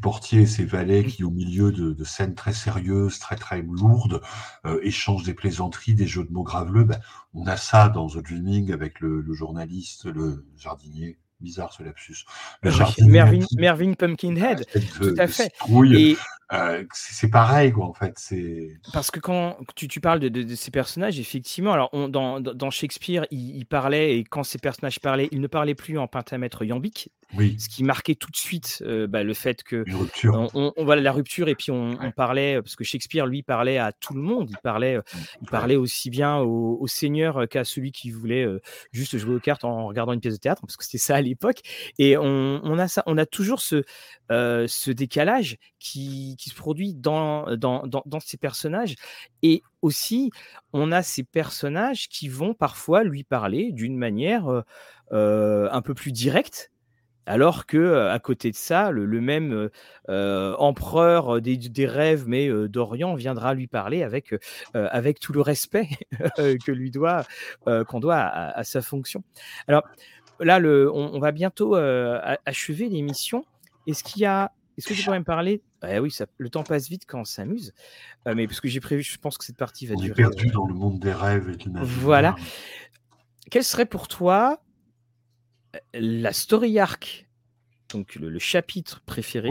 portiers ses valets qui, au milieu de, scènes très sérieuses, très très lourdes, euh, échangent des plaisanteries, des jeux de mots graveleux. Ben, on a ça dans The Dreaming avec le journaliste, le jardinier, bizarre ce lapsus. Mervyn, Mervyn, Pumpkinhead, tout à fait. Euh, c'est pareil, en fait. Parce que quand tu, parles de, ces personnages, effectivement, alors dans, Shakespeare, il, parlait et quand ces personnages parlaient, il ne parlait plus en pentamètre iambique, oui. ce qui marquait tout de suite euh, bah, le fait que rupture. On, on, la rupture et puis on, parlait parce que Shakespeare lui parlait à tout le monde, il parlait, il parlait aussi bien au, seigneur qu'à celui qui voulait euh, juste jouer aux cartes en regardant une pièce de théâtre, parce que c'était ça à l'époque. Et on, a ça, on a toujours ce, ce décalage qui qui, se produit dans, dans, dans, ces personnages. Et aussi, on a ces personnages qui vont parfois lui parler d'une manière un peu plus directe. Alors que à côté de ça, le, même empereur des, des, rêves, mais d'Orient, viendra lui parler avec, avec tout le respect que lui doit, qu'on doit à, sa fonction. Alors là, le, on, on va bientôt achever l'émission. Est-ce qu'il y a est-ce que tu pourrais me parler? Eh Oui, ça, le temps passe vite quand on s'amuse. Euh, mais parce que j'ai prévu, je pense que cette partie va on durer. Est perdu euh, dans le monde des rêves et de Voilà. Quel serait pour toi la story arc, donc le, chapitre préféré,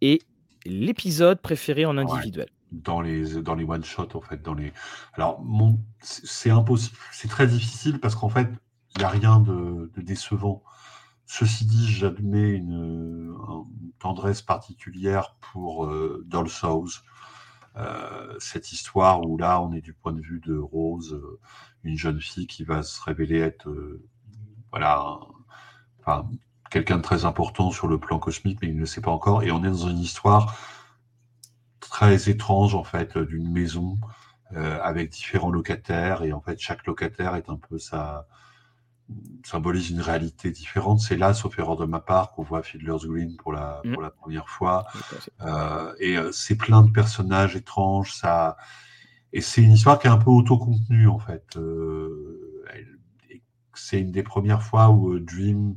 et l'épisode préféré en individuel. Dans les dans les one shots en fait dans les alors mon c'est impossible c'est très difficile parce qu'en fait il n'y a rien de, de décevant. Ceci dit, j'admets une, tendresse particulière pour euh, Doll euh, cette histoire où là, on est du point de vue de Rose, euh, une jeune fille qui va se révéler être, euh, voilà, enfin, quelqu'un de très important sur le plan cosmique, mais il ne le sait pas encore. Et on est dans une histoire très étrange, en fait, d'une maison avec différents locataires. Et en fait, chaque locataire est un peu sa, symbolise une réalité différente. C'est là, sauf erreur de ma part, qu'on voit Fiddler's Green pour la, mmh. pour la première fois. Euh, et euh, c'est plein de personnages étranges. Ça... Et c'est une histoire qui est un peu autocontenue, en fait. Euh, c'est une des premières fois où Dream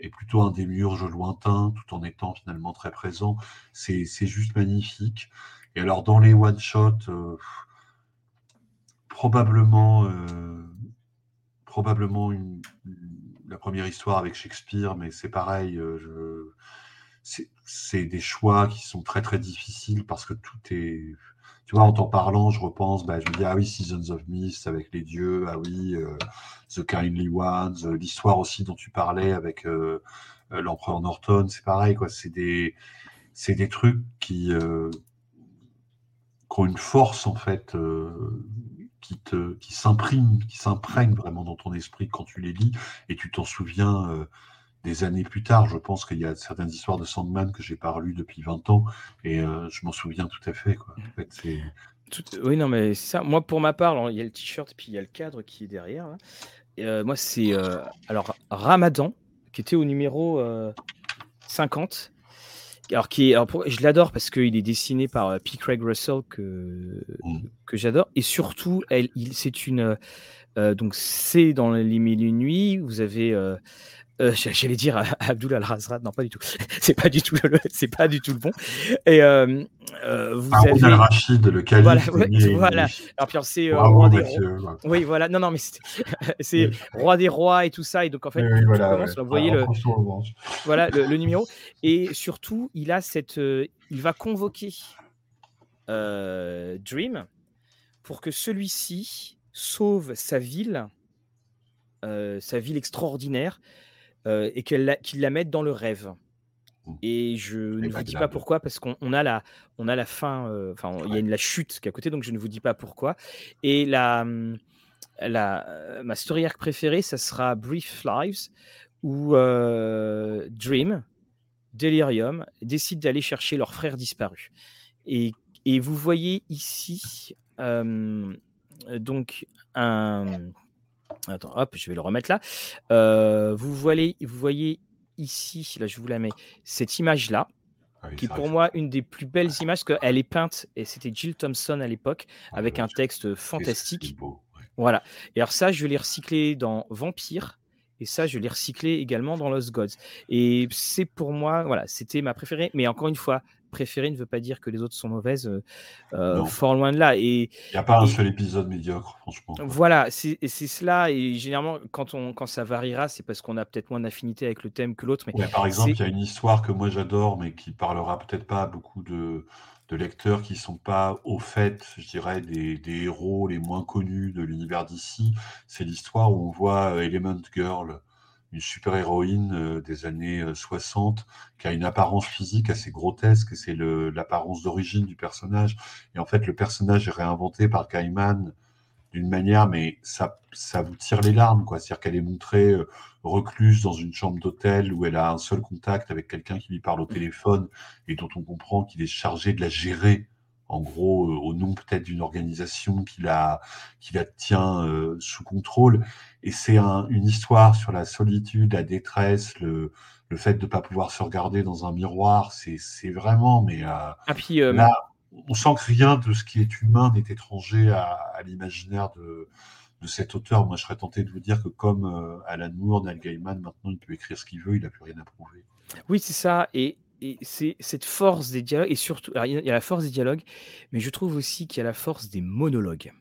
est plutôt un démiurge lointain, tout en étant finalement très présent. C'est juste magnifique. Et alors, dans les one-shots, probablement probablement une, la première histoire avec Shakespeare, mais c'est pareil. Euh, c'est des choix qui sont très très difficiles parce que tout est. Tu vois, en t'en parlant, je repense, bah, je me dis, ah oui, Seasons of Mist avec les dieux, ah oui, euh, The Kindly Ones, euh, l'histoire aussi dont tu parlais avec l'empereur Norton, c'est pareil, quoi. C'est des, des trucs qui, qui, ont une force, en fait, qui te qui qui s'imprègne vraiment dans ton esprit quand tu les lis et tu t'en souviens euh, des années plus tard. Je pense qu'il y a certaines histoires de Sandman que j'ai pas relues depuis 20 ans et euh, je m'en souviens tout à fait. Quoi. oui, non, mais ça. Moi, pour ma part, il y a le t-shirt puis il y a le cadre qui est derrière. Euh, moi, c'est alors Ramadan qui était au numéro 50 alors qui je l'adore parce qu'il est dessiné par euh, P. Craig Russell que, mmh. que j'adore. Et surtout, elle, il, c'est une. Euh, donc, c'est dans les mille et nuits. Vous avez euh, euh, j'allais dire Abdul Al-Razrad, non pas du tout. c'est pas du tout le, c'est pas du tout le bon. Et euh, euh vous ah, avez Al-Rachid, le calife. Voilà, voilà. Alors puis c'est euh, roi des rois. Oui, voilà. Non, non, mais c'est roi des rois et tout ça. Et donc en fait, oui, voilà, commence, vous voyez le, voilà le, le, numéro. Et surtout, il a cette, il va convoquer Dream pour que celui-ci sauve sa ville, sa ville extraordinaire euh, et qu'il la, la mette dans le rêve. Mmh. Et je ne vous dis pas pourquoi, parce qu'on a la, on a la fin, euh, enfin, il y a une, la chute qui est à côté, donc je ne vous dis pas pourquoi. Et la, mmh, la, euh, ma story arc préférée, ça sera Brief Lives, où Dream, Delirium décident d'aller chercher leur frère disparu. Et, et vous voyez ici euh, donc un. Attends, hop, je vais le remettre là. Euh, vous, voyez, vous voyez ici, là je vous la mets, cette image-là, Ah oui, qui est pour moi une des plus belles images, parce qu'elle est peinte, et c'était Jill Thompson à l'époque, que- avec un texte fantastique. c'est beau, ouais. Voilà. Et alors ça, je l'ai recyclé dans Vampire. Et ça, je l'ai recyclé également dans Lost Gods. Et c'est pour moi, voilà, c'était ma préférée. Mais encore une fois, préférée ne veut pas dire que les autres sont mauvaises. euh, euh, fort loin de là. Il n'y a pas un seul épisode médiocre, franchement. voilà, c'est cela. Et généralement, quand, on, quand ça variera, c'est parce qu'on a peut-être moins d'affinité avec le thème que l'autre. Mais Ouais, par exemple, il y a une histoire que moi j'adore, mais qui parlera peut-être pas à beaucoup de, de lecteurs qui sont pas au fait, je dirais, des, des héros les moins connus de l'univers d'ici. C'est l'histoire où on voit euh, Element Girl, une super-héroïne euh, des années euh, 60, qui a une apparence physique assez grotesque, c'est l'apparence d'origine du personnage. Et en fait, le personnage est réinventé par Gaiman d'une manière, mais ça, ça vous tire les larmes, quoi. C'est-à-dire qu'elle est montrée euh, recluse dans une chambre d'hôtel où elle a un seul contact avec quelqu'un qui lui parle au téléphone et dont on comprend qu'il est chargé de la gérer, en gros, euh, au nom peut-être d'une organisation qui la, qui la tient euh, sous contrôle. Et c'est un- une histoire sur la solitude, la détresse, le, le fait de ne pas pouvoir se regarder dans un miroir. C'est vraiment, mais euh, Ah, puis, euh, là, on sent que rien de ce qui est humain n'est étranger à, à l'imaginaire de, de cet auteur. Moi, je serais tenté de vous dire que comme Alan Moore, Neil Gaiman, maintenant, il peut écrire ce qu'il veut, il n'a plus rien à prouver. Oui, c'est ça. Et, et c'est cette force des dialogues. Et surtout, il y a la force des dialogues, mais je trouve aussi qu'il y a la force des monologues.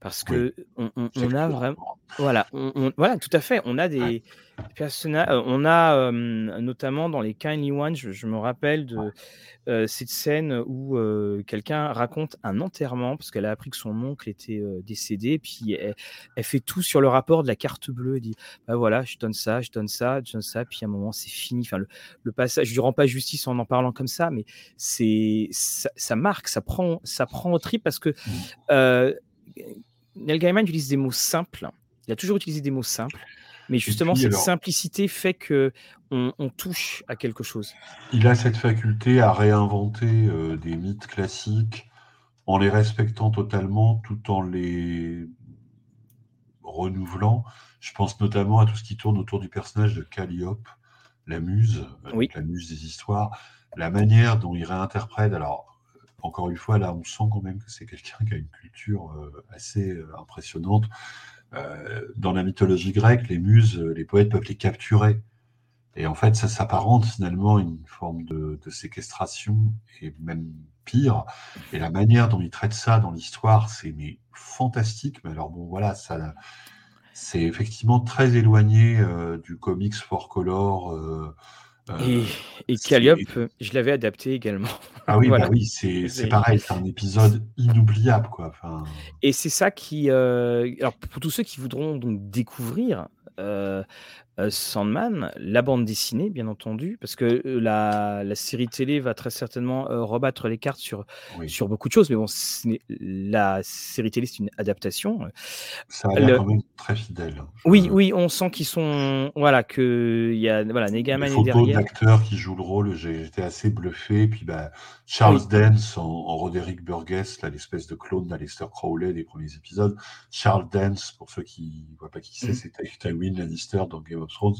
Parce Oui. que on, on- C'est on a vraiment. Voilà, on, voilà, tout à fait. On a des personnages. On a euh, notamment dans les Kindly Ones, je, je me rappelle de euh, cette scène où euh, quelqu'un raconte un enterrement parce qu'elle a appris que son oncle était euh, décédé. Puis elle, elle fait tout sur le rapport de la carte bleue. Elle dit bah voilà, je donne ça, je donne ça, je donne ça. Puis à un moment, c'est fini. Enfin, le, le passage, je lui rends pas justice en en parlant comme ça, mais c'est ça, ça marque, ça prend, ça prend au trip parce que euh, Neil Gaiman utilise des mots simples. Il a toujours utilisé des mots simples. Mais justement, puis, cette alors- simplicité fait que on, on touche à quelque chose. Il a cette faculté à réinventer euh, des mythes classiques en les respectant totalement tout en les renouvelant. Je pense notamment à tout ce qui tourne autour du personnage de Calliope, la muse, Oui. la muse des histoires, la manière dont il réinterprète. Alors, encore une fois, là, on sent quand même que c'est quelqu'un qui a une culture euh, assez euh, impressionnante. Euh, dans la mythologie grecque, les muses, les poètes peuvent les capturer. Et en fait, ça s'apparente finalement à une forme de, séquestration, et même pire. Et la manière dont il traite ça dans l'histoire, c'est fantastique. Mais alors bon, voilà, c'est effectivement très éloigné du comics for color. Et, Calliope, euh, je l'avais adapté également. ah oui, voilà. bah oui, c'est pareil, c'est un épisode inoubliable, quoi. Enfin, Et c'est ça qui. euh, alors, pour tous ceux qui voudront donc découvrir euh, euh, Sandman, la bande dessinée, bien entendu, parce que euh, la, la série télé va très certainement euh, rebattre les cartes sur, oui, sur beaucoup de choses, mais bon, la série télé, c'est une adaptation. ça a l'air quand même très fidèle. Oui, Euh, oui, on sent qu'ils sont. Voilà, que. Il y a. Voilà, Negaman est derrière. d'acteurs qui jouent le rôle, j'étais assez bluffé. Puis bah, Charles Oui. Dance en, en Roderick Burgess, l'espèce de clone d'Aleister Crowley des premiers épisodes. Charles Dance, pour ceux qui ne voient pas qui c'est, Mhm. c'est Ty- Tywin Lannister dans Game of Thrones.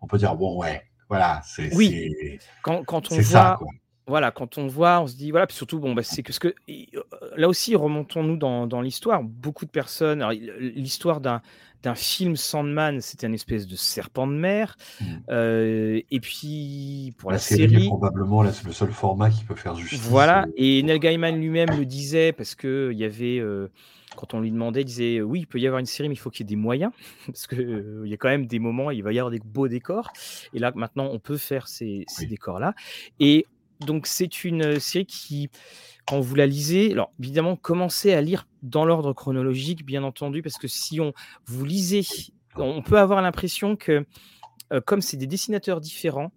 On peut dire, bon, ouais, voilà, c'est Oui, Quand, quand on voit. ça, quoi. Voilà, quand on voit, on se dit, voilà, puis surtout, bon, bah, c'est que, parce que euh, là aussi, remontons-nous dans, dans l'histoire. Beaucoup de personnes, l'histoire d'un d'un film Sandman, c'était une espèce de serpent de mer. Mm. Euh, et puis, pour La, la, série, probablement là, c'est le seul format qui peut faire justice. voilà. euh, Et Neil Gaiman lui-même le disait, parce que il y avait, euh, quand on lui demandait, il disait, oui, il peut y avoir une série, mais il faut qu'il y ait des moyens, parce que euh, il y a quand même des moments, il va y avoir des beaux décors. Et là, maintenant, on peut faire ces, ces Oui. décors-là. Et donc, c'est une série qui, quand vous la lisez, alors évidemment, commencez à lire dans l'ordre chronologique, bien entendu, parce que si on vous lisez, on peut avoir l'impression que, euh, comme c'est des dessinateurs différents,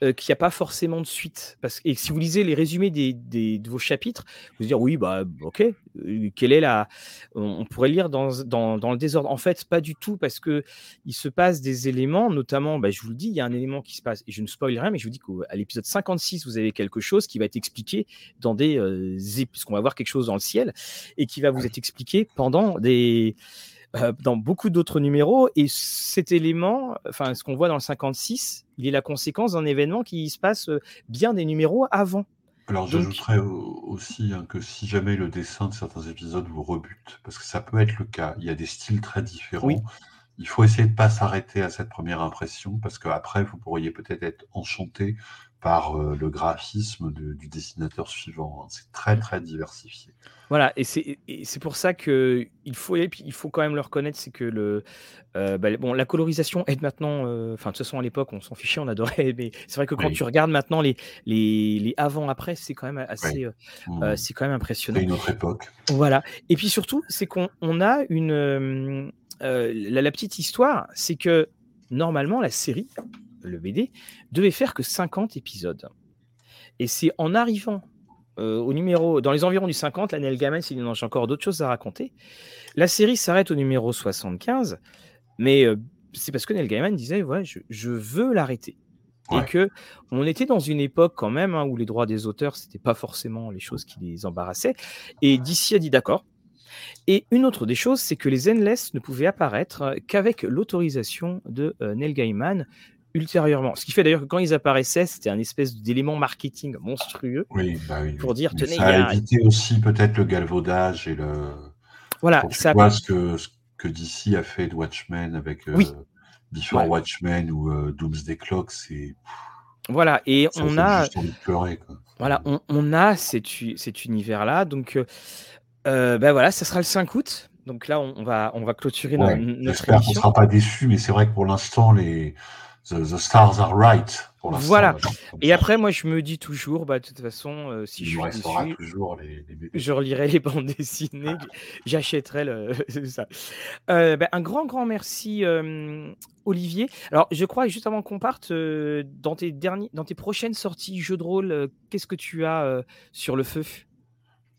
qu'il n'y a pas forcément de suite. Parce, et si vous lisez les résumés des, de vos chapitres, vous allez dire oui, bah ok, quelle est la. On, pourrait lire dans, dans, le désordre. En fait, pas du tout, parce que il se passe des éléments, notamment, bah, je vous le dis, il y a un élément qui se passe, et je ne spoil rien, mais je vous dis qu'à l'épisode 56, vous avez quelque chose qui va être expliqué dans des. Euh, puisqu'on va voir quelque chose dans le ciel, et qui va vous être expliqué pendant des euh, dans beaucoup d'autres numéros. Et cet élément, enfin, ce qu'on voit dans le 56, il est la conséquence d'un événement qui se passe euh, bien des numéros avant. Alors, j'ajouterais aussi hein, que si jamais le dessin de certains épisodes vous rebute, parce que ça peut être le cas, il y a des styles très différents. Il faut essayer de ne pas s'arrêter à cette première impression, parce qu'après, vous pourriez peut-être être enchanté par euh, le graphisme du dessinateur suivant. Hein. C'est très, très diversifié. Voilà, et c'est pour ça que il faut, et puis il faut quand même le reconnaître, c'est que le, euh, bah, bon, la colorisation aide maintenant, euh, enfin de toute façon à l'époque on s'en fichait, on adorait, mais c'est vrai que quand tu regardes maintenant les, les, les avant-après, c'est quand même assez, mmh. c'est quand même impressionnant. C'est une autre époque. Voilà, et puis surtout, c'est qu'on on a une, la, la, petite histoire, c'est que normalement la série, le BD, devait faire que 50 épisodes. Et c'est en arrivant euh, au numéro, dans les environs du 50, la Neil Gaiman s'il en a encore d'autres choses à raconter. La série s'arrête au numéro 75, mais euh, c'est parce que Neil Gaiman disait ouais, je, veux l'arrêter. Et que on était dans une époque quand même hein, où les droits des auteurs, c'était pas forcément les choses qui les embarrassaient. Et DC a dit d'accord. Et une autre des choses, c'est que les Endless ne pouvaient apparaître qu'avec l'autorisation de euh, Neil Gaiman, ultérieurement. Ce qui fait d'ailleurs que quand ils apparaissaient, c'était un espèce d'élément marketing monstrueux oui, bah oui, pour dire tenez, ça a, évité aussi peut-être le galvaudage et le. Voilà, ça. Vois ce que ce que DC a fait de Watchmen avec euh, Before Watchmen ou euh, Doomsday Clock, c'est. Voilà, et on a. Pleurer, quoi. Voilà, on, on, a cet, cet univers-là. Donc, euh, ben voilà, ça sera le 5 août. Donc là, on, va, on va clôturer notre émission. J'espère qu'on ne sera pas déçus, mais c'est vrai que pour l'instant, les, the, stars are right. voilà. Et après, moi, je me dis toujours, bah, de toute façon, euh, si je suis toujours les, je relirai les bandes dessinées, j'achèterai le, ça. Euh, bah, un grand, grand merci, euh, Olivier. Alors, je crois, juste avant qu'on parte, dans, tes derniers, dans tes prochaines sorties jeux de rôle, qu'est-ce que tu as sur le feu?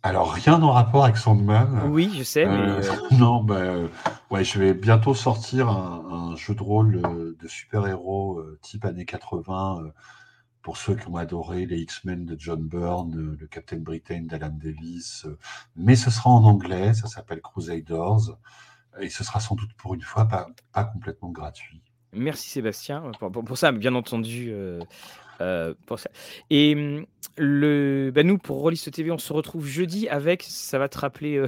Alors, rien en rapport avec Sandman. Oui, je sais, mais. Euh, non, bah, euh, ouais, je vais bientôt sortir un, jeu de rôle euh, de super-héros type années 80 pour ceux qui ont adoré les X-Men de John Byrne, le Captain Britain d'Alan Davis. mais ce sera en anglais, ça s'appelle Crusaders. Et ce sera sans doute pour une fois pas, pas complètement gratuit. Merci Sébastien pour, ça, bien entendu. Euh, pour ça. Et mmh, le, bah, nous, pour Rollist TV, on se retrouve jeudi avec, ça va te rappeler, euh,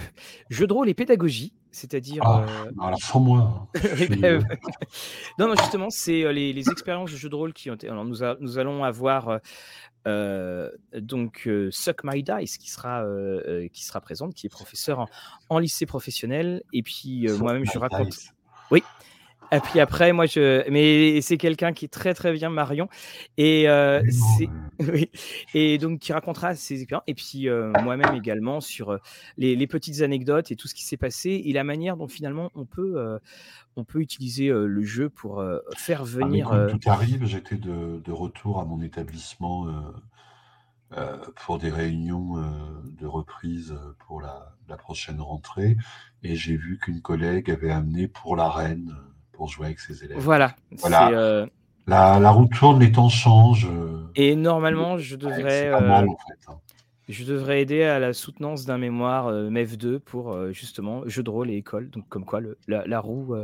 jeu de rôle et pédagogie. C'est-à-dire. Ah, euh, alors sans moi. Hein. Bah, non, non, justement, c'est les, les, expériences de jeu de rôle qui ont été. Alors, nous, nous allons avoir donc Suck My Dice qui sera, qui sera présente, qui est professeur en, en lycée professionnel. Et puis, moi-même, je raconte. Oui, et puis après, moi, je. Mais c'est quelqu'un qui est très, très bien, Marion. Et, euh, oui. et donc, qui racontera ses expériences. Et puis, euh, moi-même également, sur euh, les, les, petites anecdotes et tout ce qui s'est passé et la manière dont finalement on peut, on peut utiliser le jeu pour faire ah, venir. tout arrive, j'étais de, de, retour à mon établissement. pour des réunions de reprise pour la, la prochaine rentrée et j'ai vu qu'une collègue avait amené pour la reine pour jouer avec ses élèves. Voilà. voilà. Euh, la, la, route tourne, les temps changent. Euh, et normalement, je devrais. pas mal, euh, en fait. Hein je devrais aider à la soutenance d'un mémoire euh, MEF2 pour euh, justement jeu de rôle et école. Donc, comme quoi, le, la, roue.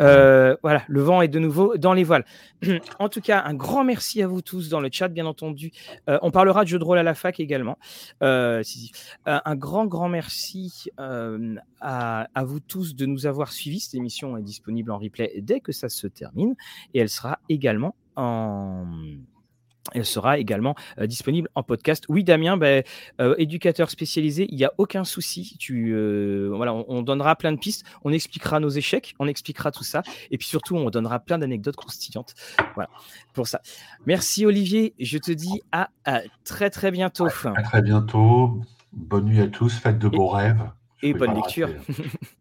Euh, voilà, le vent est de nouveau dans les voiles. en tout cas, un grand merci à vous tous dans le chat, bien entendu. on parlera de jeu de rôle à la fac également. Si, un grand, grand merci à, à, vous tous de nous avoir suivis. Cette émission est disponible en replay dès que ça se termine et elle sera également en elle sera également euh, disponible en podcast. Oui, Damien, ben, euh, éducateur spécialisé, il n'y a aucun souci. Tu, euh, voilà, on, donnera plein de pistes, on expliquera nos échecs, on expliquera tout ça, et puis surtout, on donnera plein d'anecdotes croustillantes. Voilà, pour ça. Merci Olivier, je te dis à, très très bientôt. À très bientôt. Bonne nuit à tous, faites de beaux rêves. Et bonne lecture.